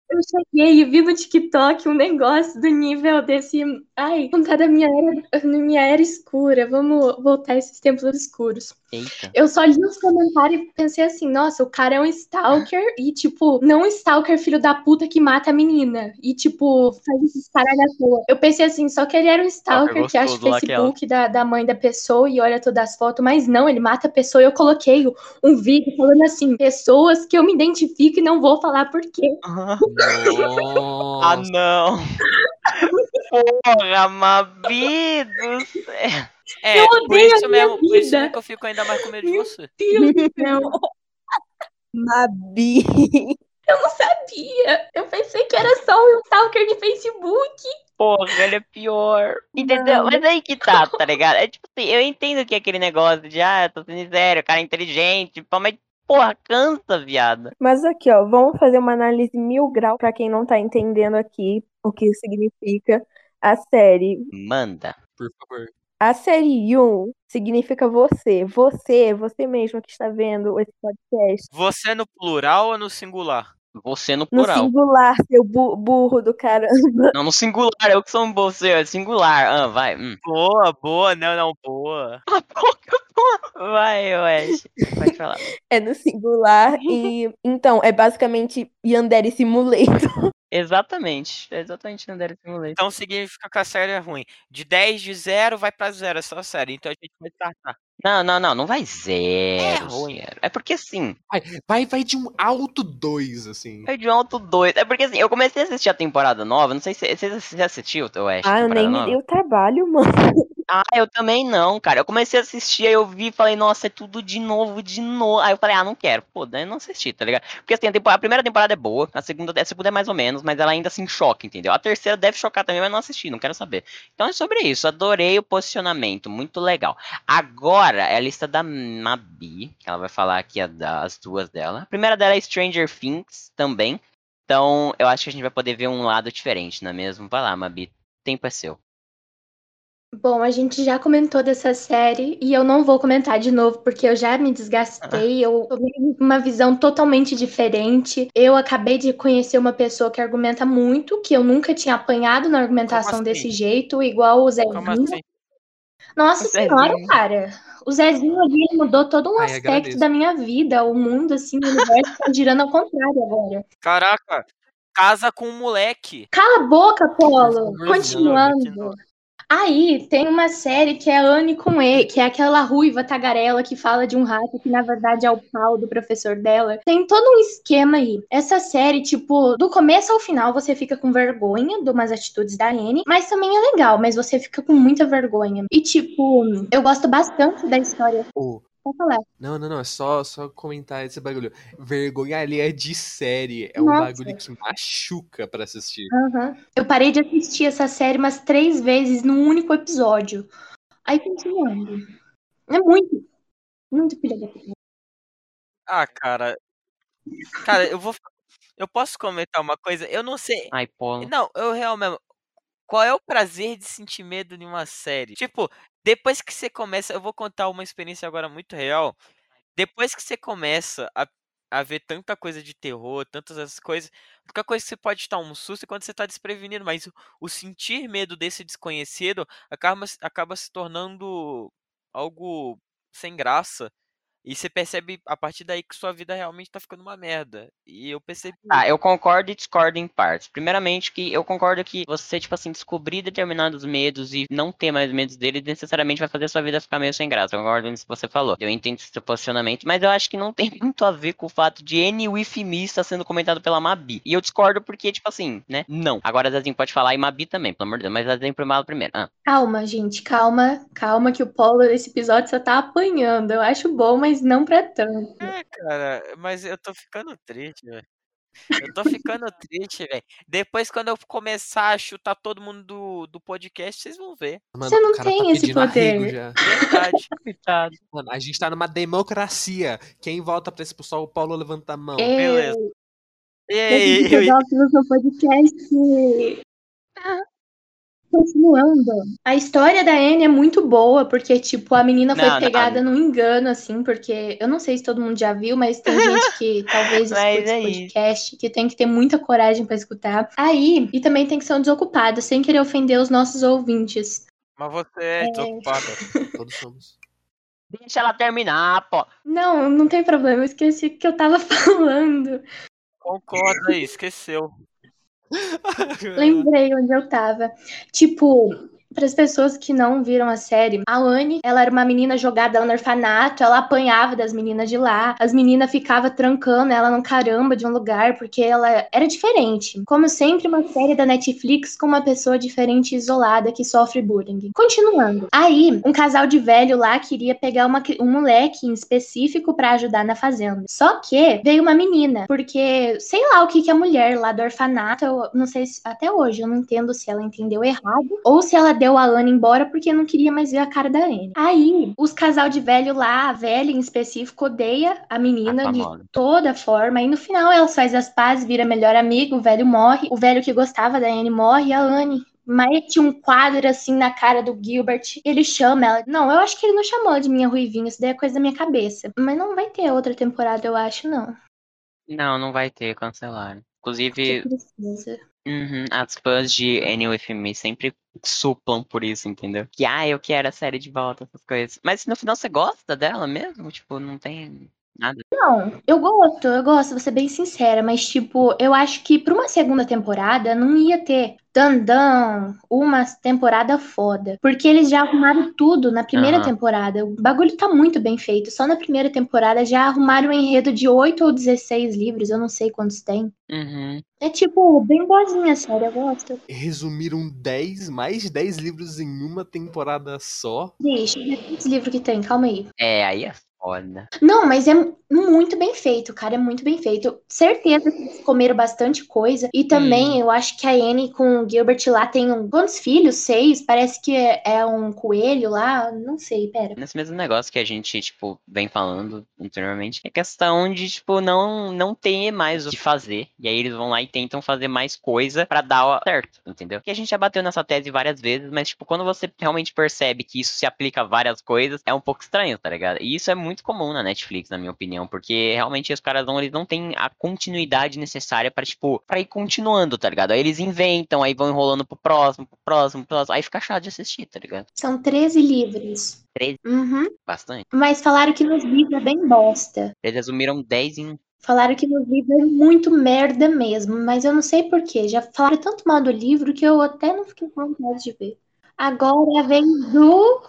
Eu cheguei e vi no TikTok um negócio do nível desse. Ai, contar da minha era, da minha era escura. Vamos voltar a esses tempos escuros. Eita. Eu só li os comentários e pensei assim, nossa, o cara é um stalker e, tipo, não um stalker filho da puta que mata a menina. E, tipo, faz esses caralho à toa. Eu pensei assim, só que ele era um stalker que acha o lá, Facebook da, da mãe da pessoa e olha todas as fotos, mas não, ele mata a pessoa. E eu coloquei um vídeo falando assim, pessoas que eu me identifico e não vou falar por quê. Ah, Nossa. não. Porra, Mabi do céu. É, Eu por odeio a isso minha mesmo, por isso vida. que eu fico ainda mais com medo de você. Deus do céu. Mabi. Eu não sabia. Eu pensei que era só um stalker de Facebook. Porra, ele é pior. Entendeu? Mas aí que tá, tá ligado? É tipo assim, eu entendo que é aquele negócio de, ah, tô sendo sério, cara é inteligente, pô, mas porra, cansa, viado. Mas aqui, ó, vamos fazer uma análise mil grau pra quem não tá entendendo aqui o que significa a série. Manda. Por favor. A série Yun significa você. Você, você mesmo que está vendo esse podcast. Você no plural ou no singular? Você no No plural. singular, seu bu- burro do caramba. Não, no singular, eu que sou um você, é singular. Ah, vai. Hum. Boa, boa, não, não, boa. Ah. Vai, Wes. Pode falar. É no singular. E então, é basicamente Yandere Simulator. Exatamente. É exatamente Yandere Simulator. Então significa que a série é ruim. De 10 de 0 vai pra 0 essa série. Então a gente vai tratar. Não, não, não, não vai zero. ruim. zero. É porque assim, Vai, vai, vai de um alto 2, assim. é de um alto 2. É porque assim, eu comecei a assistir a temporada nova. Não sei se você você assistiu, Wes? Ah, eu nem me nova? dei o trabalho, mano. Ah, eu também não, cara. Eu comecei a assistir, aí eu vi e falei, nossa, é tudo de novo, de novo. Aí eu falei, ah, não quero. Pô, daí não assisti, tá ligado? Porque assim, a, tempo- a primeira temporada é boa, a segunda, a segunda é mais ou menos, mas ela ainda assim choca, entendeu? A terceira deve chocar também, mas não assisti, não quero saber. Então é sobre isso, adorei o posicionamento, muito legal. Agora é a lista da Mabi, que ela vai falar aqui a das duas dela. A primeira dela é Stranger Things também. Então eu acho que a gente vai poder ver um lado diferente, não é mesmo? Vai lá, Mabi. Tempo é seu. Bom, a gente já comentou dessa série e eu não vou comentar de novo porque eu já me desgastei. Eu tomei uma visão totalmente diferente. Eu acabei de conhecer uma pessoa que argumenta muito, que eu nunca tinha apanhado na argumentação assim? desse jeito, igual o Zezinho. Como assim? Nossa O senhora, Zezinho. cara. O Zezinho ali mudou todo um Ai, aspecto agradeço. da minha vida. O mundo, assim, o universo tá girando ao contrário agora. Caraca, casa com um moleque. Cala a boca, Polo. Continua, Continuando. Aí tem uma série que é Anne com E, que é aquela ruiva tagarela que fala de um rato que na verdade é o pau do professor dela. Tem todo um esquema aí. Essa série, tipo, do começo ao final você fica com vergonha de umas atitudes da Anne, mas também é legal, mas você fica com muita vergonha. E tipo, eu gosto bastante da história. Ô, Pode falar. não, não, não, é só, só comentar esse bagulho. Vergonha ali é de série. É um Nossa. bagulho que machuca pra assistir. Aham. Eu parei de assistir essa série umas três vezes num único episódio. Aí continuando. É muito, muito filha da puta. Ah, cara. Cara, eu vou. Eu posso comentar uma coisa? Eu não sei. Ai, Polo. Não, eu realmente. Qual é o prazer de sentir medo em uma série? Tipo, depois que você começa. Eu vou contar uma experiência agora muito real. Depois que você começa a, a ver tanta coisa de terror, tantas essas coisas. Única coisa que você pode estar um susto é quando você está desprevenido. Mas o, o sentir medo desse desconhecido acaba, acaba se tornando algo sem graça. E você percebe a partir daí que sua vida realmente tá ficando uma merda. E eu percebi. Tá, eu concordo e discordo em partes. Primeiramente, que eu concordo que você, tipo assim, descobrir determinados medos e não ter mais medos deles necessariamente vai fazer a sua vida ficar meio sem graça. Eu concordo nisso que você falou. Eu entendo esse seu posicionamento, mas eu acho que não tem muito a ver com o fato de N with me estar sendo comentado pela Mabi. E eu discordo porque, tipo assim, né? Não. Agora Zazinho pode falar e Mabi também, pelo amor de Deus. Mas Zazinho primeiro primeiro. Ah. Calma, gente, calma, calma que o Polo nesse episódio só tá apanhando. Eu acho bom, mas não pra tanto. É, cara, mas eu tô ficando triste, velho. Eu tô ficando triste, velho. Depois, quando eu começar a chutar todo mundo do, do podcast, vocês vão ver. Mano, Você não o cara tem tá esse poder. já. Verdade. Mano, a gente tá numa democracia. Quem volta pra expulsar o Paulo levanta a mão. É, Beleza. E eu aí, pedi que eu gosto do seu podcast. Continuando. A história da Anne é muito boa, porque, tipo, a menina foi Não, não. pegada num engano, assim, porque eu não sei se todo mundo já viu, mas tem gente que talvez escute é esse isso. podcast, que tem que ter muita coragem pra escutar. Aí, e também tem que ser um desocupado, sem querer ofender os nossos ouvintes. mas você é desocupada. Todos somos. Deixa ela terminar, pô. Não, não tem problema, eu esqueci o que eu tava falando. Concorda aí, esqueceu. Lembrei onde eu tava. Tipo, para as pessoas que não viram a série, a Anne, ela era uma menina jogada no orfanato, ela apanhava das meninas de lá. As meninas ficavam trancando ela no caramba de um lugar porque ela era diferente. Como sempre, uma série da Netflix com uma pessoa diferente e isolada que sofre bullying. Continuando. Aí, um casal de velho lá queria pegar uma um moleque em específico pra ajudar na fazenda. Só que veio uma menina, porque sei lá o que que a mulher lá do orfanato, eu não sei se até hoje eu não entendo se ela entendeu errado ou se ela deu a Anne embora porque não queria mais ver a cara da Anne. Aí, os casal de velho lá, a velha em específico, odeia a menina A de famosa. toda forma. E no final ela faz as pazes, vira melhor amigo, o velho morre, o velho que gostava da Anne morre, e a Anne mete um quadro assim na cara do Gilbert. Ele chama ela. Não, eu acho que ele não chamou de minha ruivinha, isso daí é coisa da minha cabeça. Mas não vai ter outra temporada, eu acho, não. Não, não vai ter, cancelaram. Inclusive. Uhum, as fãs de Any With Me sempre suplam por isso, entendeu? Que, ah, eu quero a série de volta, essas coisas. Mas no final você gosta dela mesmo? Tipo, não tem nada. Não, eu gosto, eu gosto, vou ser bem sincera, mas tipo, eu acho que pra uma segunda temporada não ia ter dandan, uma temporada foda. Porque eles já arrumaram tudo na primeira Aham. temporada. O bagulho tá muito bem feito. Só na primeira temporada já arrumaram um enredo de 8 ou 16 livros, eu não sei quantos tem. Uhum. É tipo, bem boazinha a série, eu gosto. Resumiram 10, mais de 10 livros em uma temporada só. Deixa, quantos livros que tem? Calma aí. É, aí é Não, mas é muito bem feito, cara. É muito bem feito. Certeza que eles comeram bastante coisa. E também eu acho que a Anne com o Gilbert lá tem um, quantos filhos? Seis? Parece que é, é um coelho lá. Não sei, pera. Nesse mesmo negócio que a gente, tipo, vem falando anteriormente, é questão de, tipo, não, não ter mais o que fazer. E aí eles vão lá e tentam fazer mais coisa pra dar certo, entendeu? Que a gente já bateu nessa tese várias vezes, mas, tipo, quando você realmente percebe que isso se aplica a várias coisas, é um pouco estranho, tá ligado? E isso é muito comum na Netflix, na minha opinião, porque realmente os caras não, eles não têm a continuidade necessária para tipo, pra ir continuando, tá ligado? Aí eles inventam, aí vão enrolando pro próximo, pro próximo, pro próximo, aí fica chato de assistir, tá ligado? São 13 livros. 13, Uhum. bastante. Mas falaram que nos livros é bem bosta. Eles resumiram 10 em Falaram que no livro é muito merda mesmo, mas eu não sei porquê. Já falaram tanto mal do livro que eu até não fiquei com vontade de ver. Agora vem do.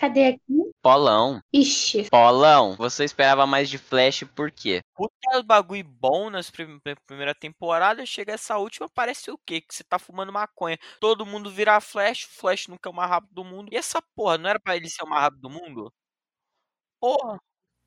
Cadê aqui? Polão. Ixi. Polão, você esperava mais de Flash por quê? Puta bagulho bom nas prim prim- primeira temporada, chega essa última, parece o quê? Que você tá fumando maconha. Todo mundo vira Flash, o Flash nunca é o mais rápido do mundo. E essa porra, não era pra ele ser o mais rápido do mundo? Porra.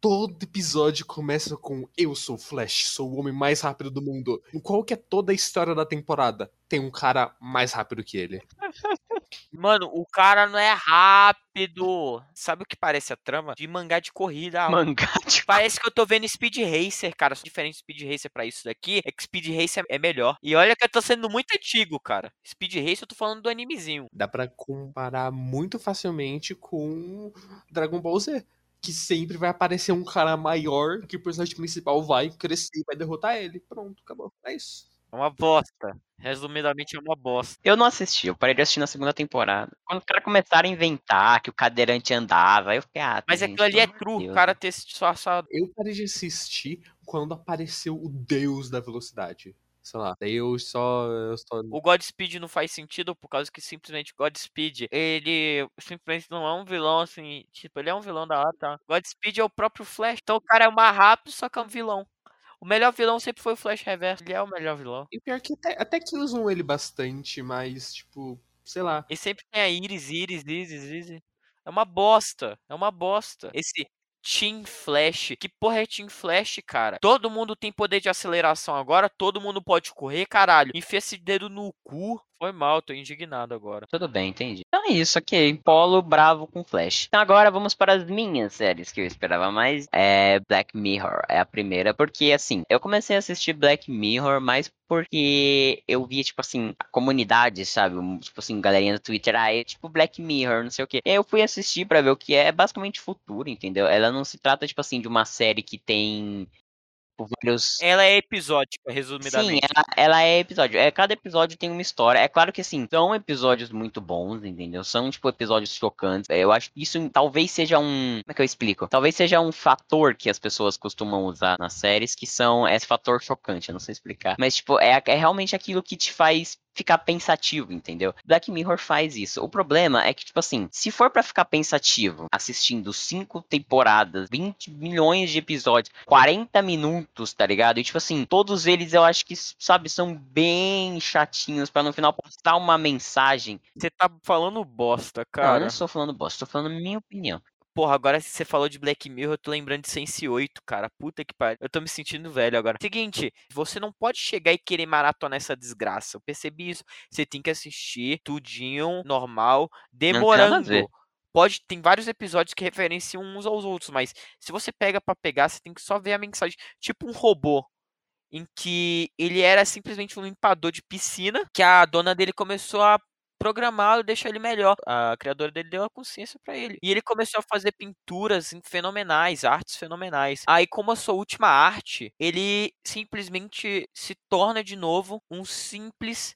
Todo episódio começa com Eu sou o Flash, sou o homem mais rápido do mundo. Em qual que é toda a história da temporada? Tem um cara mais rápido que ele. Mano, o cara não é rápido. Sabe o que parece a trama? De mangá de corrida. Mangá, tipo. Parece que eu tô vendo Speed Racer, cara. Diferente de Speed Racer pra isso daqui, é que Speed Racer é melhor. E olha que eu tô sendo muito antigo, cara. Speed Racer eu tô falando do animezinho. Dá pra comparar muito facilmente com Dragon Ball Z. Que sempre vai aparecer um cara maior que o personagem principal vai crescer e vai derrotar ele. Pronto, acabou. É isso. É uma bosta. Resumidamente, é uma bosta. Eu não assisti, eu parei de assistir na segunda temporada. Quando os caras começaram a inventar que o cadeirante andava, aí eu fiquei, ah, Mas gente, aquilo ali é true. O cara ter se disfarçado. Eu parei de assistir quando apareceu o deus da velocidade. Sei lá. Daí eu só. Eu só... O Godspeed não faz sentido por causa que simplesmente Godspeed, ele simplesmente não é um vilão assim. Tipo, ele é um vilão da hora, tá? Godspeed é o próprio Flash. Então o cara é mais rápido, só que é um vilão. O melhor vilão sempre foi o Flash Reverso. Ele é o melhor vilão. E pior que até, até que usam ele bastante, mas, tipo, sei lá. E sempre tem a Iris, Iris, Iris, Iris. É uma bosta. É uma bosta. Esse Team Flash. Que porra é Team Flash, cara? Todo mundo tem poder de aceleração agora. Todo mundo pode correr, caralho. Enfia esse dedo no cu. Foi mal, tô indignado agora. Tudo bem, entendi. Então é isso, ok. Polo bravo com Flash. Então agora vamos para as minhas séries que eu esperava mais. É Black Mirror, é a primeira, porque assim, eu comecei a assistir Black Mirror mais porque eu via, tipo assim, a comunidade, sabe? Tipo assim, galerinha do Twitter, ah, é tipo Black Mirror, não sei o quê. E aí eu fui assistir pra ver o que é, é basicamente futuro, entendeu? Ela não se trata, tipo assim, de uma série que tem tipo, vários. Ela é episódica, Sim, resumidamente. ela, ela é episódio. É, cada episódio tem uma história. É claro que, assim, são episódios muito bons, entendeu? São, tipo, episódios chocantes. Eu acho que isso talvez seja um. Como é que eu explico? Talvez seja um fator que as pessoas costumam usar nas séries, que são esse fator chocante. Eu não sei explicar. Mas, tipo, é, é realmente aquilo que te faz ficar pensativo, entendeu? Black Mirror faz isso. O problema é que, tipo assim, se for pra ficar pensativo assistindo cinco temporadas, 20 milhões de episódios, 40 minutos, tá ligado? E, tipo assim, todos eles eu acho que, sabe, são bem chatinhos pra no final postar uma mensagem. Você tá falando bosta, Não, eu cara. não estou falando bosta, estou falando minha opinião. Porra, agora que você falou de Black Mirror, eu tô lembrando de Sense 8, cara. Puta que pariu. Eu tô me sentindo velho agora. Seguinte, você não pode chegar e querer maratonar essa desgraça. Eu percebi isso. Você tem que assistir tudinho, normal, demorando. Pode, tem vários episódios que referenciam uns aos outros, mas se você pega pra pegar, você tem que só ver a mensagem. Tipo um robô, em que ele era simplesmente um limpador de piscina, que a dona dele começou a programá-lo deixar ele melhor. A criadora dele deu a consciência pra ele. E ele começou a fazer pinturas fenomenais, artes fenomenais. Aí, como a sua última arte, ele simplesmente se torna de novo um simples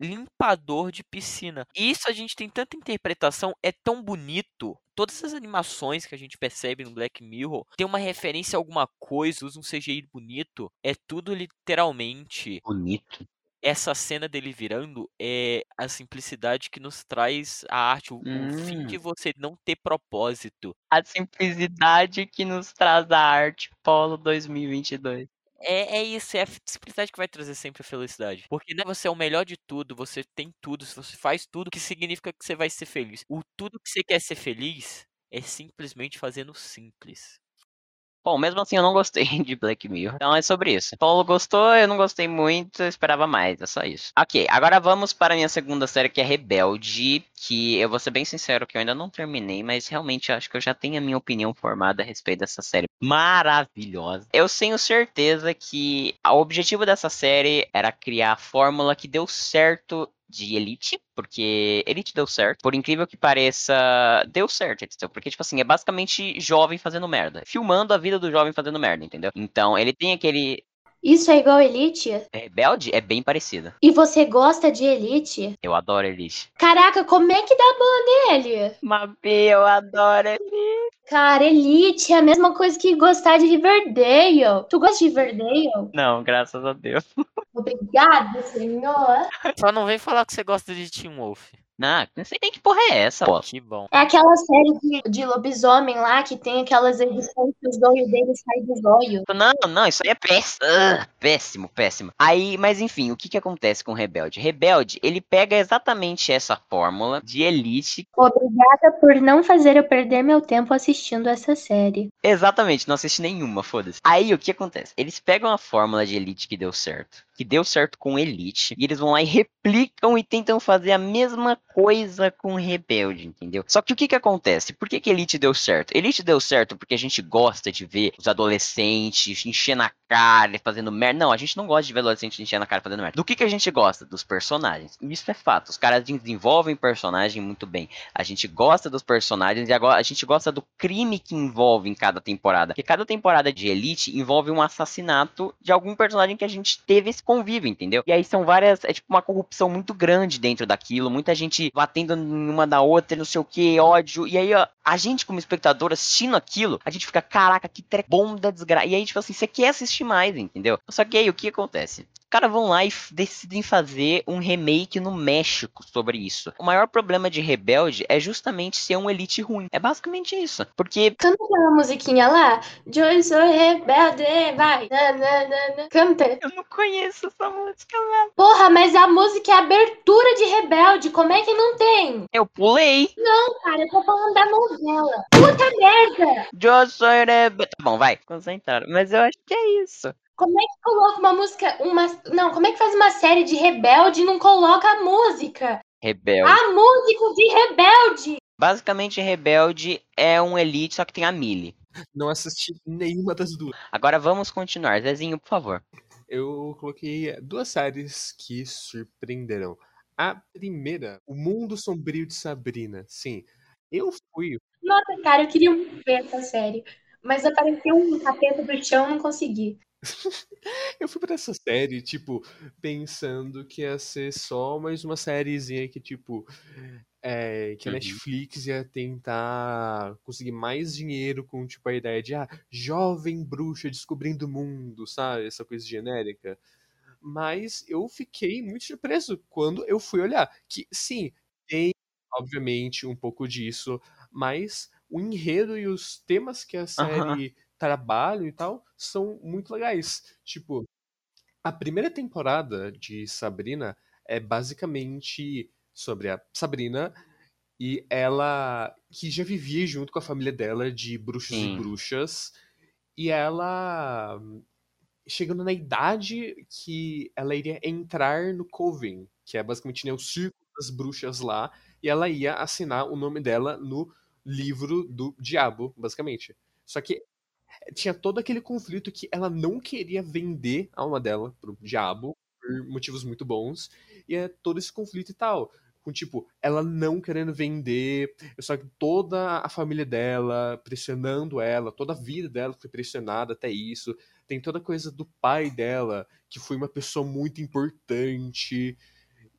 limpador de piscina. Isso a gente tem tanta interpretação, é tão bonito. Todas as animações que a gente percebe no Black Mirror tem uma referência a alguma coisa, usa um CGI bonito. É tudo literalmente Bonito. Essa cena dele virando é a simplicidade que nos traz a arte, o, o fim Hum. de você não ter propósito. A simplicidade que nos traz a arte Polo 2022. É, é isso, é a simplicidade que vai trazer sempre a felicidade. Porque né, você é o melhor de tudo, você tem tudo, você faz tudo, que significa que você vai ser feliz. O tudo que você quer ser feliz é simplesmente fazendo simples. Bom, mesmo assim eu não gostei de Black Mirror. Então é sobre isso. Paulo gostou, eu não gostei muito, eu esperava mais, é só isso. Ok, agora vamos para a minha segunda série que é Rebelde, que eu vou ser bem sincero que eu ainda não terminei, mas realmente acho que eu já tenho a minha opinião formada a respeito dessa série maravilhosa. Eu tenho certeza que o objetivo dessa série era criar a fórmula que deu certo de Elite, porque Elite deu certo. Por incrível que pareça, deu certo, entendeu? Porque, tipo assim, é basicamente jovem fazendo merda. Filmando a vida do jovem fazendo merda, entendeu? Então, ele tem aquele. Isso é igual Elite? Rebelde é bem parecida. E você gosta de Elite? Eu adoro Elite. Caraca, como é que dá boa nele? Mabi, eu adoro Elite. Cara, Elite é a mesma coisa que gostar de Riverdale. Tu gosta de Riverdale? Não, graças a Deus. Obrigada, senhor. Só não vem falar que você gosta de Teen Wolf. Não, não sei nem que porra é essa, pô. Que bom. É aquela série de, de lobisomem lá que tem aquelas edições que os olhos dele saem dos olhos. Não, não, isso aí é péssimo. Ah, péssimo, péssimo. Aí, mas enfim, o que que acontece com Rebelde? Rebelde, ele pega exatamente essa fórmula de Elite. Obrigada por não fazer eu perder meu tempo assistindo essa série. Exatamente, não assisti nenhuma, foda-se. Aí, o que acontece? Eles pegam a fórmula de Elite que deu certo, que deu certo com Elite, e eles vão lá e replicam e tentam fazer a mesma coisa com Rebelde, entendeu? Só que o que que acontece? Por que que Elite deu certo? Elite deu certo porque a gente gosta de ver os adolescentes enchendo a cara fazendo merda. Não, a gente não gosta de ver adolescentes enchendo a cara fazendo merda. Do que que a gente gosta? Dos personagens. Isso é fato. Os caras desenvolvem personagem muito bem. A gente gosta dos personagens e agora a gente gosta do crime que envolve em cada temporada. Porque cada temporada de Elite envolve um assassinato de algum personagem que a gente teve esse convívio, entendeu? E aí são várias. É tipo uma corrupção muito grande dentro daquilo. Muita gente batendo uma da outra, não sei o que, ódio. E aí, ó, a gente, como espectador, assistindo aquilo, a gente fica, caraca, que tre bom da desgraça. E aí, tipo assim, você quer assistir mais, entendeu? Só que aí, o que acontece? Os caras vão lá e decidem fazer um remake no México sobre isso. O maior problema de Rebelde é justamente ser um elite ruim. É basicamente isso. Porque. Canta aquela musiquinha lá. Joy sou rebelde, vai. Na, na, na. Canta. Eu não conheço essa música, velho. Porra, mas a música é a abertura de Rebelde. Como é que não tem? Eu pulei. Não, cara, eu tô falando da novela. Puta merda! Eu sou rebelde. Tá bom, vai. Concentraram. Mas eu acho que é isso. Como é que coloca uma música. Uma... Não, como é que faz uma série de Rebelde e não coloca a música? Rebelde. A música de Rebelde! Basicamente, Rebelde é um elite, só que tem a Millie. Não assisti nenhuma das duas. Agora vamos continuar. Zezinho, por favor. Eu coloquei duas séries que surpreenderam. A primeira, O Mundo Sombrio de Sabrina. Sim, eu fui. Nossa, cara, eu queria muito ver essa série. Mas apareceu um capeta do chão, não consegui. eu fui pra essa série, tipo, pensando que ia ser só mais uma sériezinha que, tipo, é, que a Uhum. Netflix ia tentar conseguir mais dinheiro com, tipo, a ideia de, ah, jovem bruxa descobrindo o mundo, sabe? Essa coisa genérica. Mas eu fiquei muito surpreso quando eu fui olhar. Que, sim, tem, obviamente, um pouco disso, mas o enredo e os temas que a série trabalha e tal são muito legais. Tipo, a primeira temporada de Sabrina é basicamente sobre a Sabrina e ela que já vivia junto com a família dela de bruxos Sim. e bruxas e ela chegando na idade que ela iria entrar no Coven, que é basicamente né, o círculo das bruxas lá, e ela ia assinar o nome dela no livro do diabo, basicamente. Só que tinha todo aquele conflito que ela não queria vender a alma dela pro diabo, por motivos muito bons, e é todo esse conflito e tal. Com, tipo, ela não querendo vender, só que toda a família dela pressionando ela, toda a vida dela foi pressionada até isso. Tem toda a coisa do pai dela, que foi uma pessoa muito importante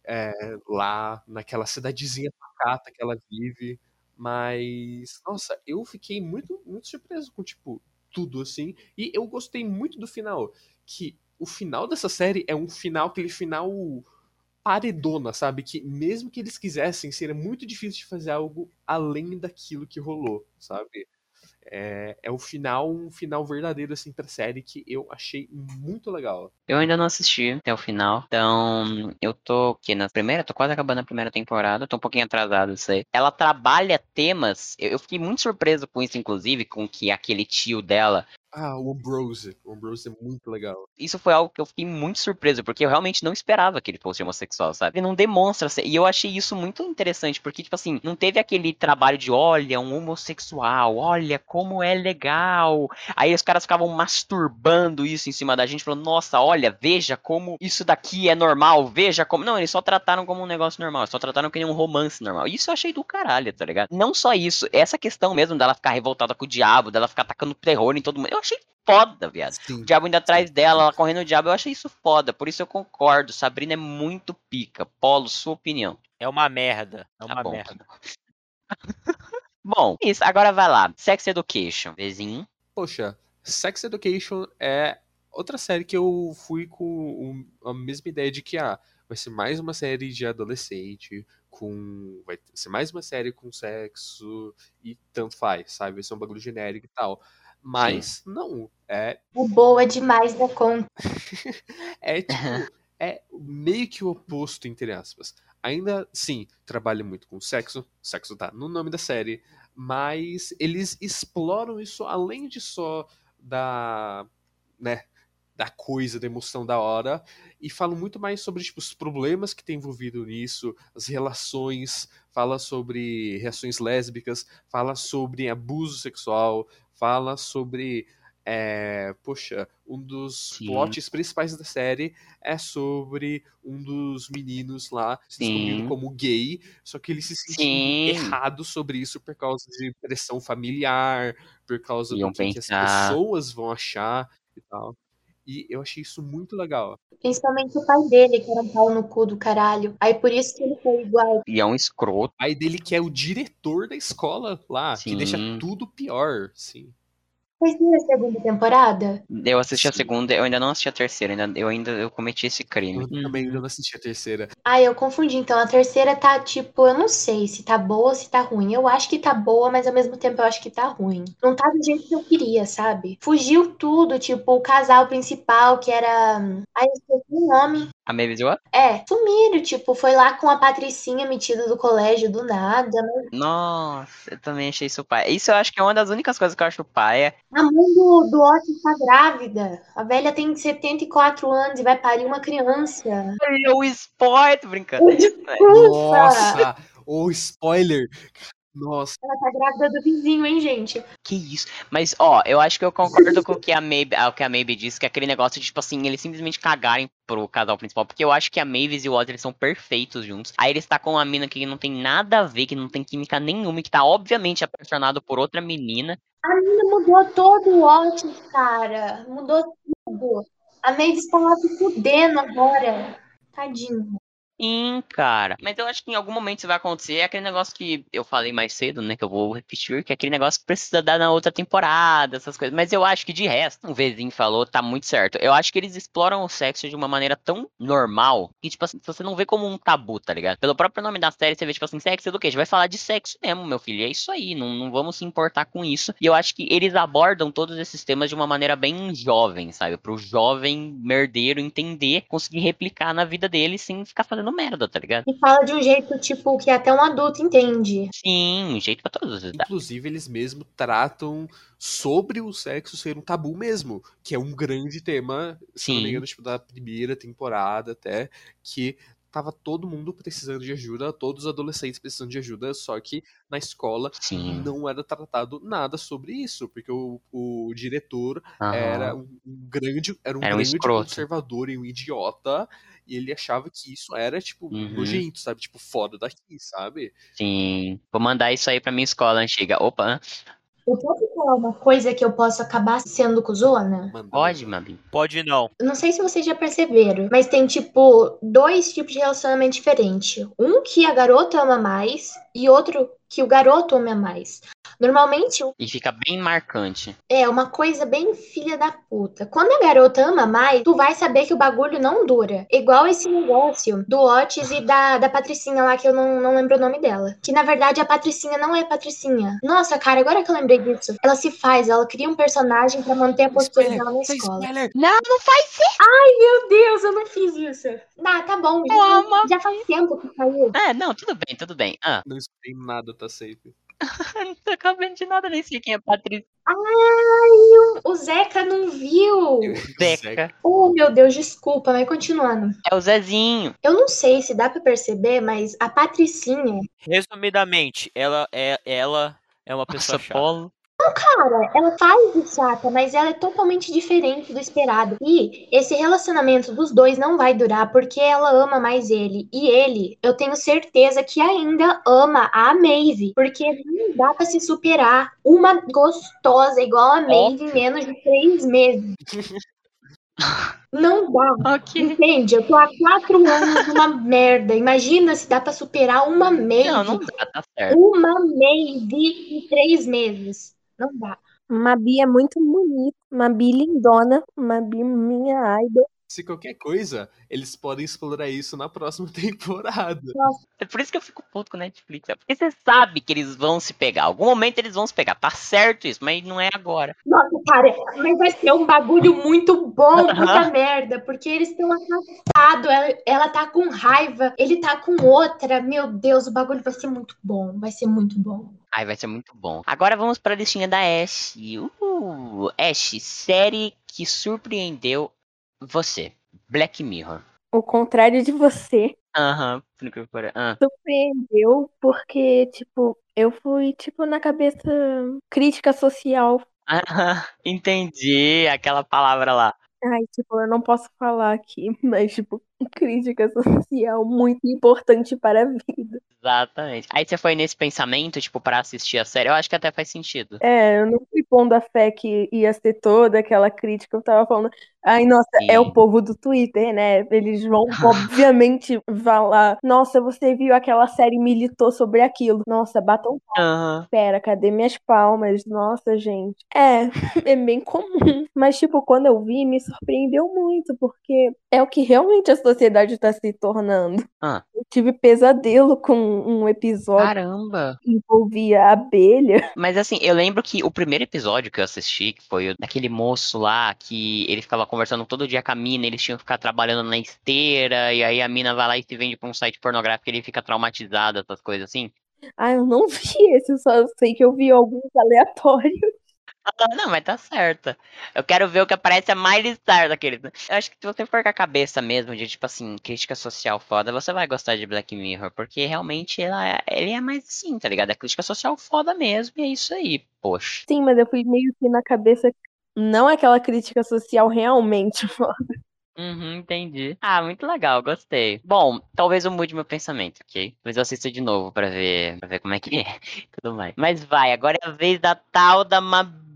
é, lá naquela cidadezinha pacata que ela vive. Mas, nossa, eu fiquei muito, muito surpreso com, tipo, tudo assim. E eu gostei muito do final. Que o final dessa série é um final, aquele final paredona, sabe? Que mesmo que eles quisessem, seria muito difícil de fazer algo além daquilo que rolou, sabe? É, é o final, um final verdadeiro, assim, pra série que eu achei muito legal. Eu ainda não assisti até o final, então eu tô aqui na primeira, tô quase acabando a primeira temporada, tô um pouquinho atrasado, aí. Ela trabalha temas, eu eu fiquei muito surpreso com isso, inclusive, com que aquele tio dela Ah, o Ambrose. O Ambrose é muito legal. Isso foi algo que eu fiquei muito surpreso, porque eu realmente não esperava que ele fosse homossexual, sabe? Ele não demonstra ser. E eu achei isso muito interessante, porque, tipo assim, não teve aquele trabalho de, olha, um homossexual, olha como é legal. Aí os caras ficavam masturbando isso em cima da gente, falando, nossa, olha, veja como isso daqui é normal, veja como. Não, eles só trataram como um negócio normal, só trataram que nem um romance normal. Isso eu achei do caralho, tá ligado? Não só isso, essa questão mesmo dela ficar revoltada com o diabo, dela ficar atacando terror em todo mundo, eu achei foda, viado. Sim. O diabo indo atrás dela, ela correndo o diabo, eu achei isso foda. Por isso eu concordo. Sabrina é muito pica. Polo, sua opinião. É uma merda. É Tá uma bom, tá merda. Bom, isso. Agora vai lá. Sex Education. Vizinho. Poxa, Sex Education é outra série que eu fui com a mesma ideia de que ah, vai ser mais uma série de adolescente, com. Vai ser mais uma série com sexo e tanto faz, sabe? Vai ser um bagulho genérico e tal. Mas não, é, O boa demais da conta. é tipo. É meio que o oposto, entre aspas. Ainda, sim, trabalha muito com sexo. Sexo tá no nome da série. Mas eles exploram isso além de só da. né? Da coisa, da emoção da hora. E falam muito mais sobre tipo, os problemas que tem envolvido nisso, as relações. Fala sobre reações lésbicas. Fala sobre abuso sexual. Fala sobre. é, poxa, um dos Sim. plots principais da série é sobre um dos meninos lá se descobrindo como gay, só que ele se sentiu errado sobre isso por causa de pressão familiar, por causa Iam do que, que as pessoas vão achar e tal. E eu achei isso muito legal. Principalmente o pai dele, que era um pau no cu do caralho. Aí por isso que ele foi igual. E é um escroto. Aí dele que é o diretor da escola lá, que deixa Sim. tudo pior, sim. Vocês viram a segunda temporada? Eu assisti a segunda, eu ainda não assisti a terceira. Ainda, eu ainda eu cometi esse crime. Eu também ainda não assisti a terceira. Ah, eu confundi. Então a terceira tá tipo, eu não sei se tá boa ou se tá ruim. Eu acho que tá boa, mas ao mesmo tempo eu acho que tá ruim. Não tá do jeito que eu queria, sabe? Fugiu tudo, tipo, o casal principal, que era. Ai, eu esqueci o nome. A Mavis What? É, sumiram, tipo, foi lá com a Patricinha metida do colégio do nada. Mas Nossa, eu também achei isso pai. Isso eu acho que é uma das únicas coisas que eu acho paia. A mãe do, do Otis tá grávida. A velha tem 74 anos e vai parir uma criança. Olha o spoiler, tô brincando. Nossa! O spoiler! Nossa, Ela tá grávida do vizinho, hein, gente? Que isso? Mas, ó, eu acho que eu concordo com o que a Maybe, ah, o que a Maybe disse, que é aquele negócio de, tipo assim, eles simplesmente cagarem pro casal principal. Porque eu acho que a Mavis e o eles são perfeitos juntos. Aí ele está com uma mina que não tem nada a ver, que não tem química nenhuma, e que tá obviamente apaixonado por outra menina. A menina mudou todo o Otis, cara. Mudou tudo. A Mavis tá lá se fudendo agora. Tadinho. Sim, cara. Mas eu acho que em algum momento isso vai acontecer. É aquele negócio que eu falei mais cedo, né? Que eu vou repetir, que é aquele negócio que precisa dar na outra temporada, essas coisas. Mas eu acho que de resto, o Vezinho falou, tá muito certo. Eu acho que eles exploram o sexo de uma maneira tão normal que, tipo assim, você não vê como um tabu, tá ligado? Pelo próprio nome da série, você vê, tipo assim, sexo do quê? A gente vai falar de sexo mesmo, meu filho. É isso aí. Não, não vamos se importar com isso. E eu acho que eles abordam todos esses temas de uma maneira bem jovem, sabe? Pro jovem merdeiro entender, conseguir replicar na vida dele sem ficar fazendo merda, tá ligado? E fala de um jeito, tipo, que até um adulto entende. Sim, um jeito pra todos. tá? Inclusive, eles mesmo tratam sobre o sexo ser um tabu mesmo, que é um grande tema, se não me engano, tipo, da primeira temporada até, que tava todo mundo precisando de ajuda, todos os adolescentes precisando de ajuda, só que na escola Sim. não era tratado nada sobre isso, porque o, o diretor Aham. era um, um grande, era um Era um grande escroto. conservador e um idiota, e ele achava que isso era, tipo, Uhum. nojento, sabe? Tipo, fora daqui, sabe? Sim. Vou mandar isso aí pra minha escola antiga. Opa, Eu posso falar uma coisa que eu posso acabar sendo cuzona? Pode. Mabi? Pode não. Eu Não sei se vocês já perceberam, mas tem, tipo, dois tipos de relacionamento diferentes. Um que a garota ama mais e outro que o garoto ama mais. Normalmente, E fica bem marcante. é uma coisa bem filha da puta. Quando a garota ama mais, tu vai saber que o bagulho não dura. Igual esse negócio do Otis e da, da Patricinha lá, que eu não, não lembro o nome dela. Que na verdade a Patricinha não é Patricinha. Nossa, cara, agora que eu lembrei disso. Ela se faz, ela cria um personagem pra manter a postura dela na escola. spoiler. Não, não faz Meu Deus, eu não fiz isso. Ah, tá bom. Já, já faz tempo que saiu. É, não, tudo bem, tudo bem. Ah, Não escutei nada, tá safe. não tô acabando de nada, nem sei quem é Patrícia. Ai, o o Zeca não viu. Zeca. Oh, meu Deus, desculpa, mas continuando. É o Zezinho. Eu não sei se dá pra perceber, mas a Patricinha, Resumidamente, ela é ela é uma pessoa Nossa, chata. Polo. Cara, ela faz de chata, mas ela é totalmente diferente do esperado. E esse relacionamento dos dois não vai durar porque ela ama mais ele. E ele, eu tenho certeza que ainda ama a Maeve. Porque não dá pra se superar uma gostosa igual a Maeve em menos de três meses. Não dá. Ok. Entende? Eu tô há quatro anos numa merda. Imagina se dá pra superar uma Maeve. Não, não dá, tá certo. Uma Maeve em três meses. Não dá. Mabi é muito bonita. Mabi lindona. Mabi minha idol. Se qualquer coisa, eles podem explorar isso na próxima temporada. É por isso que eu fico puto com Netflix. é Porque você sabe que eles vão se pegar. Algum momento eles vão se pegar. Tá certo isso, mas não é agora. Nossa, cara, mas vai ser um bagulho muito bom, puta merda, porque eles estão afastados, ela, ela tá com raiva, ele tá com outra. Meu Deus, o bagulho vai ser muito bom, vai ser muito bom. Ai, vai ser muito bom. Agora vamos pra listinha da Ash. Uh, Ash, série que surpreendeu você. Black Mirror. O contrário de você. Aham, pareça. Ah. Surpreendeu porque, tipo, eu fui, tipo, na cabeça crítica social. Aham, entendi aquela palavra lá. Ai, tipo, eu não posso falar aqui, mas, tipo, crítica social muito importante para a vida. Exatamente. Aí você foi nesse pensamento, tipo, pra assistir a série. Eu acho que até faz sentido. É, eu não fui pondo a fé que ia ser toda aquela crítica. Eu tava falando, ai, nossa, é Sim. o povo do Twitter, né? Eles vão, obviamente, falar, nossa, você viu aquela série e militou sobre aquilo. Nossa, batam Aham. Pera, cadê minhas palmas? Nossa, gente. É, é bem comum. Mas, tipo, quando eu vi, me surpreendeu muito, porque é o que realmente a sociedade tá se tornando. Ah. Eu tive pesadelo com um episódio Caramba. que envolvia abelha. Mas assim, eu lembro que o primeiro episódio que eu assisti, que foi o daquele moço lá, que ele ficava conversando todo dia com a mina, eles tinham que ficar trabalhando na esteira, e aí a mina vai lá e se vende pra um site pornográfico e ele fica traumatizado, essas coisas assim. Ah, eu não vi esse, eu só sei que eu vi alguns aleatórios. Ah, Não, mas tá certa. Eu quero ver o que aparece a Miley Cyrus daquele. Eu acho que se você for com a cabeça mesmo de, tipo assim, crítica social foda, você vai gostar de Black Mirror, porque realmente ela, é- ele é mais assim, tá ligado? É crítica social foda mesmo, e é isso aí, poxa. Sim, mas eu fui meio que na cabeça. Não aquela crítica social realmente foda. Uhum, entendi. Ah, muito legal, gostei. Bom, talvez eu mude meu pensamento, ok? Talvez eu assista de novo pra ver, pra ver como é que é. Tudo mais. Mas vai, agora é a vez da tal da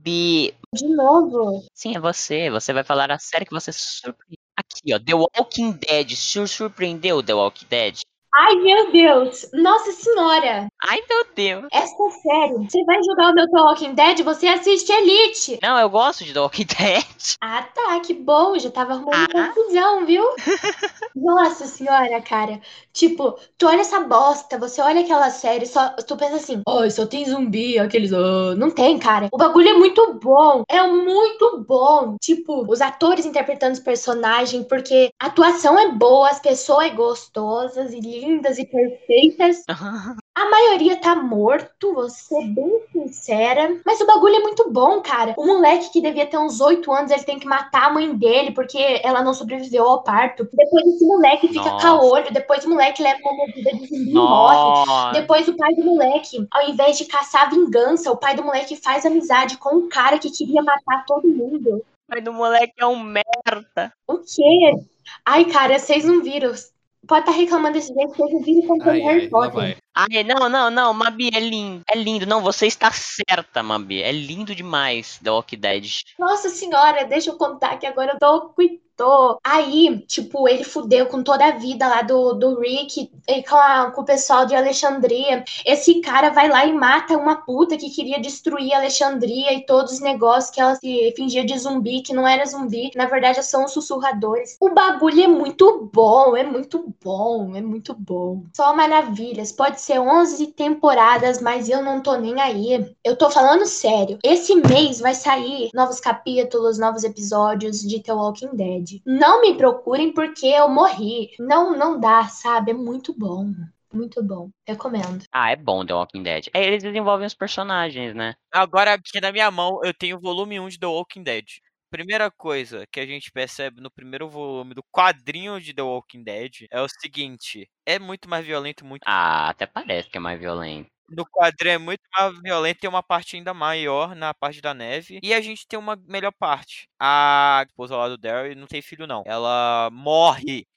Mabi. De novo. Sim, é você. Você vai falar a série que você surpreendeu. Aqui, ó. The Walking Dead. Sur surpreendeu The Walking Dead? Ai, meu Deus. Nossa senhora. Ai, meu Deus. Essa série. Você vai jogar o meu The Walking Dead, você assiste Elite. Não, eu gosto de The Walking Dead. Ah, tá, que bom, já tava arrumando Ah. confusão, viu? Nossa senhora, cara. Tipo, tu olha essa bosta, você olha aquela série, só tu pensa assim, ai, só tem zumbi, aqueles. "Ah", Não tem, cara. O bagulho é muito bom. É muito bom. Tipo, os atores interpretando os personagens, porque a atuação é boa, as pessoas é gostosas e lindas e perfeitas. A maioria tá morto, vou ser bem sincera. Mas o bagulho é muito bom, cara. O moleque que devia ter uns 8 anos, ele tem que matar a mãe dele porque ela não sobreviveu ao parto. Depois esse moleque fica Nossa. caolho. Depois o moleque leva uma mordida de zumbi e morre. Depois o pai do moleque, ao invés de caçar vingança, o pai do moleque faz amizade com um cara que queria matar todo mundo. Mas do moleque é um merda. O quê? Ai, cara, vocês não viram. Pode estar reclamando desse jeito, vocês não viram como Ai, Harry Potter. Ai, não, não, não, Mabi, é lindo. É lindo. Não, você está certa, Mabi. É lindo demais The Walking Dead. Nossa senhora, deixa eu contar que agora eu tô cuidando. Aí, tipo, ele fudeu com toda a vida lá do, do Rick e com, a- com o pessoal de Alexandria. Esse cara vai lá e mata uma puta que queria destruir Alexandria e todos os negócios que ela se fingia de zumbi, que não era zumbi, na verdade são sussurradores. O bagulho é muito bom, é muito bom, é muito bom. Só maravilhas. Pode ser 11 temporadas, mas eu não tô nem aí. Eu tô falando sério. Esse mês vai sair novos capítulos, novos episódios de The Walking Dead. Não me procurem porque eu morri. Não, não dá, sabe? É muito bom. Muito bom. Recomendo. Ah, é bom The Walking Dead. É, eles desenvolvem os personagens, né? Agora, aqui na minha mão, eu tenho o volume 1 de The Walking Dead. Primeira coisa que a gente percebe no primeiro volume do quadrinho de The Walking Dead é o seguinte: é muito mais violento, muito. Ah, até parece que é mais violento. No quadrinho é muito mais violento, tem uma parte ainda maior na parte da neve. E a gente tem uma melhor parte. A esposa lá do Daryl não tem filho, não. Ela morre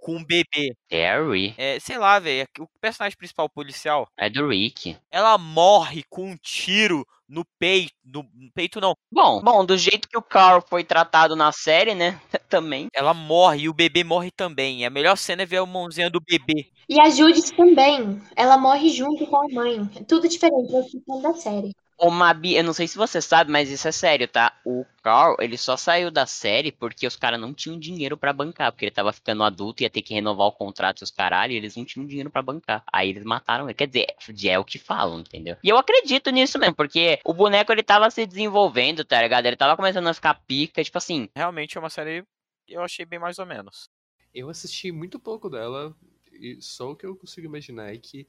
com um bebê. Terry É, sei lá, velho. O personagem principal, policial, é do Rick. ela morre com um tiro no peito. No, no peito, não. Bom, bom, do jeito que o Carl foi tratado na série, né? Também. Ela morre e o bebê morre também. A melhor cena é ver a mãozinha do bebê. E a Judith também. Ela morre junto com a mãe. É tudo diferente da questão da série. Ô, Mabi, eu não sei se você sabe, mas isso é sério, tá? O Carl, ele só saiu da série porque os caras não tinham dinheiro pra bancar, porque ele tava ficando adulto, ia ter que renovar o contrato e os caralho, e eles não tinham dinheiro pra bancar. Aí eles mataram ele. Quer dizer, é o que falam, entendeu? E eu acredito nisso mesmo, porque o boneco ele tava se desenvolvendo, tá ligado? Ele tava começando a ficar pica, tipo assim. Realmente é uma série que eu achei bem mais ou menos. Eu assisti muito pouco dela, e só o que eu consigo imaginar é que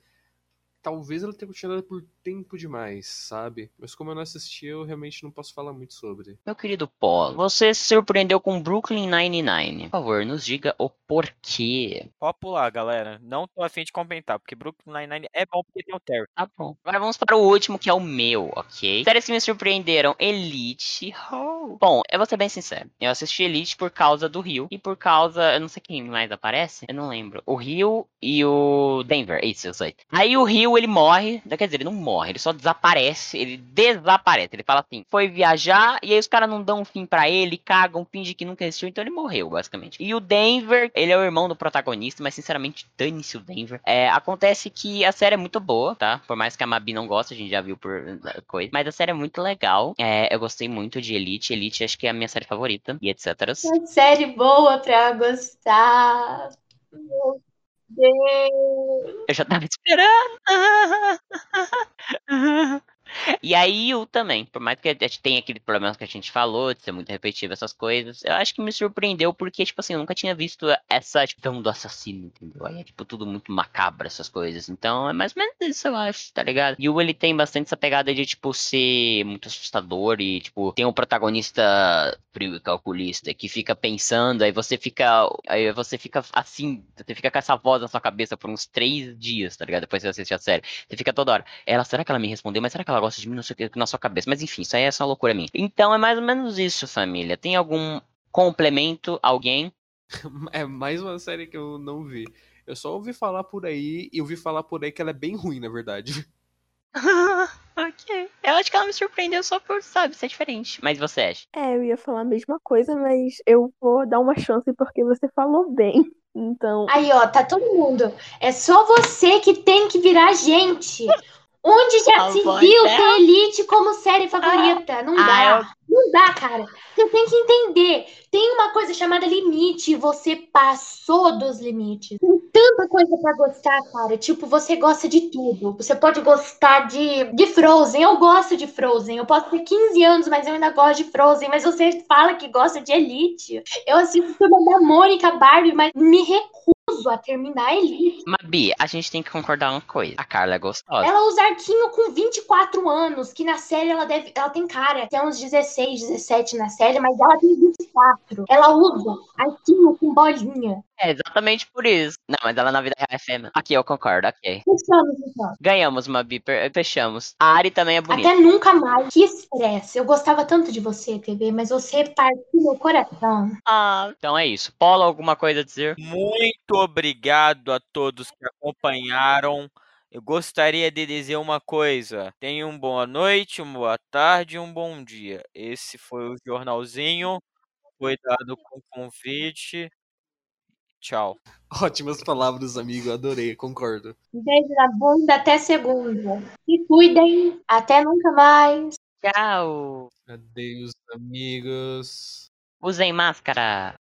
talvez ela tenha continuado por tempo demais, sabe? Mas como eu não assisti, eu realmente não posso falar muito sobre. Meu querido Paulo, você se surpreendeu com Brooklyn Nine-Nine. Por favor, nos diga o porquê. Pode pular, galera. Não tô afim de comentar, porque Brooklyn Nine-Nine é bom porque tem o Terry. Tá bom. Agora vamos para o último, que é o meu, ok? Séries que me surpreenderam: Elite. Oh. Bom, eu vou ser bem sincero. Eu assisti Elite por causa do Rio e por causa. Eu não sei quem mais aparece. Eu não lembro. O Rio e o Denver. Isso, eu sei. Aí o Rio, ele morre. Quer dizer, ele não morre, ele só desaparece. Ele desaparece. Ele fala assim: foi viajar e aí os caras não dão um fim pra ele, cagam, fingem que nunca existiu, então ele morreu, basicamente. E o Denver, ele é o irmão do protagonista, mas sinceramente, dane-se o Denver. É, acontece que a série é muito boa, tá? Por mais que a Mabi não goste, a gente já viu por eh, coisa. Mas a série é muito legal. É, eu gostei muito de Elite. Elite acho que é a minha série favorita. E etc. Uma série boa pra gostar. Eu já tava esperando. E aí o também, por mais que a gente tenha aquele problema que a gente falou, de ser muito repetitivo essas coisas, eu acho que me surpreendeu porque, tipo assim, eu nunca tinha visto essa questão do assassino, entendeu? Aí é, tipo, tudo muito macabro, essas coisas. Então, é mais ou menos isso, eu acho, tá ligado? E o ele tem bastante essa pegada de, tipo, ser muito assustador e, tipo, tem um protagonista frio e calculista que fica pensando, aí você fica, aí você fica assim, você fica com essa voz na sua cabeça por uns três dias, tá ligado? Depois você assiste a série. Você fica toda hora, ela, será que ela me respondeu? Mas será que ela gosta de mim? Não sei o que, na sua cabeça. Mas enfim, isso aí é essa loucura minha. Então é mais ou menos isso, família. Tem algum complemento? Alguém? É mais uma série que eu não vi. Eu só ouvi falar por aí e ouvi falar por aí que ela é bem ruim, na verdade. ok. Eu acho que ela me surpreendeu só por, sabe, ser diferente. Mas você acha? É, eu ia falar a mesma coisa, mas eu vou dar uma chance porque você falou bem. Então, Aí, ó, tá todo mundo. É só você que tem que virar gente. Onde já se viu é. ter Elite como série favorita? Não Ah, dá. Não dá, cara. Você tem que entender. Tem uma coisa chamada limite. Você passou dos limites. Tem tanta coisa pra gostar, cara. Tipo, você gosta de tudo. Você pode gostar de, de Frozen. Eu gosto de Frozen. Eu posso ter 15 anos, mas eu ainda gosto de Frozen. Mas você fala que gosta de Elite. Eu assisto Turma da Mônica Barbie, mas me recuso a terminar Elite. Mabi, a gente tem que concordar uma coisa. A Carla é gostosa. Ela usa arquinho com 24 anos, que na série ela deve. Ela tem cara, tem uns 16, 17 na série, mas ela tem 24. Ela usa arquinho com bolinha. É exatamente por isso. Não, mas ela na vida real é fêmea. Aqui eu concordo, ok. Fechamos, então. Ganhamos, Mabi, fechamos. A Ari também é bonita. Até nunca mais. Que estresse. Eu gostava tanto de você, TV, mas você partiu meu coração. Ah, então é isso. Paulo, alguma coisa a dizer? Muito obrigado a todos que acompanharam. Eu gostaria de dizer uma coisa. Tenham uma boa noite, uma boa tarde e um bom dia. Esse foi o jornalzinho. Cuidado com o convite. Tchau. Ótimas palavras, amigo. Adorei, concordo. Beijo na bunda até segunda. Se cuidem. Até nunca mais. Tchau. Adeus, amigos. Usem máscara.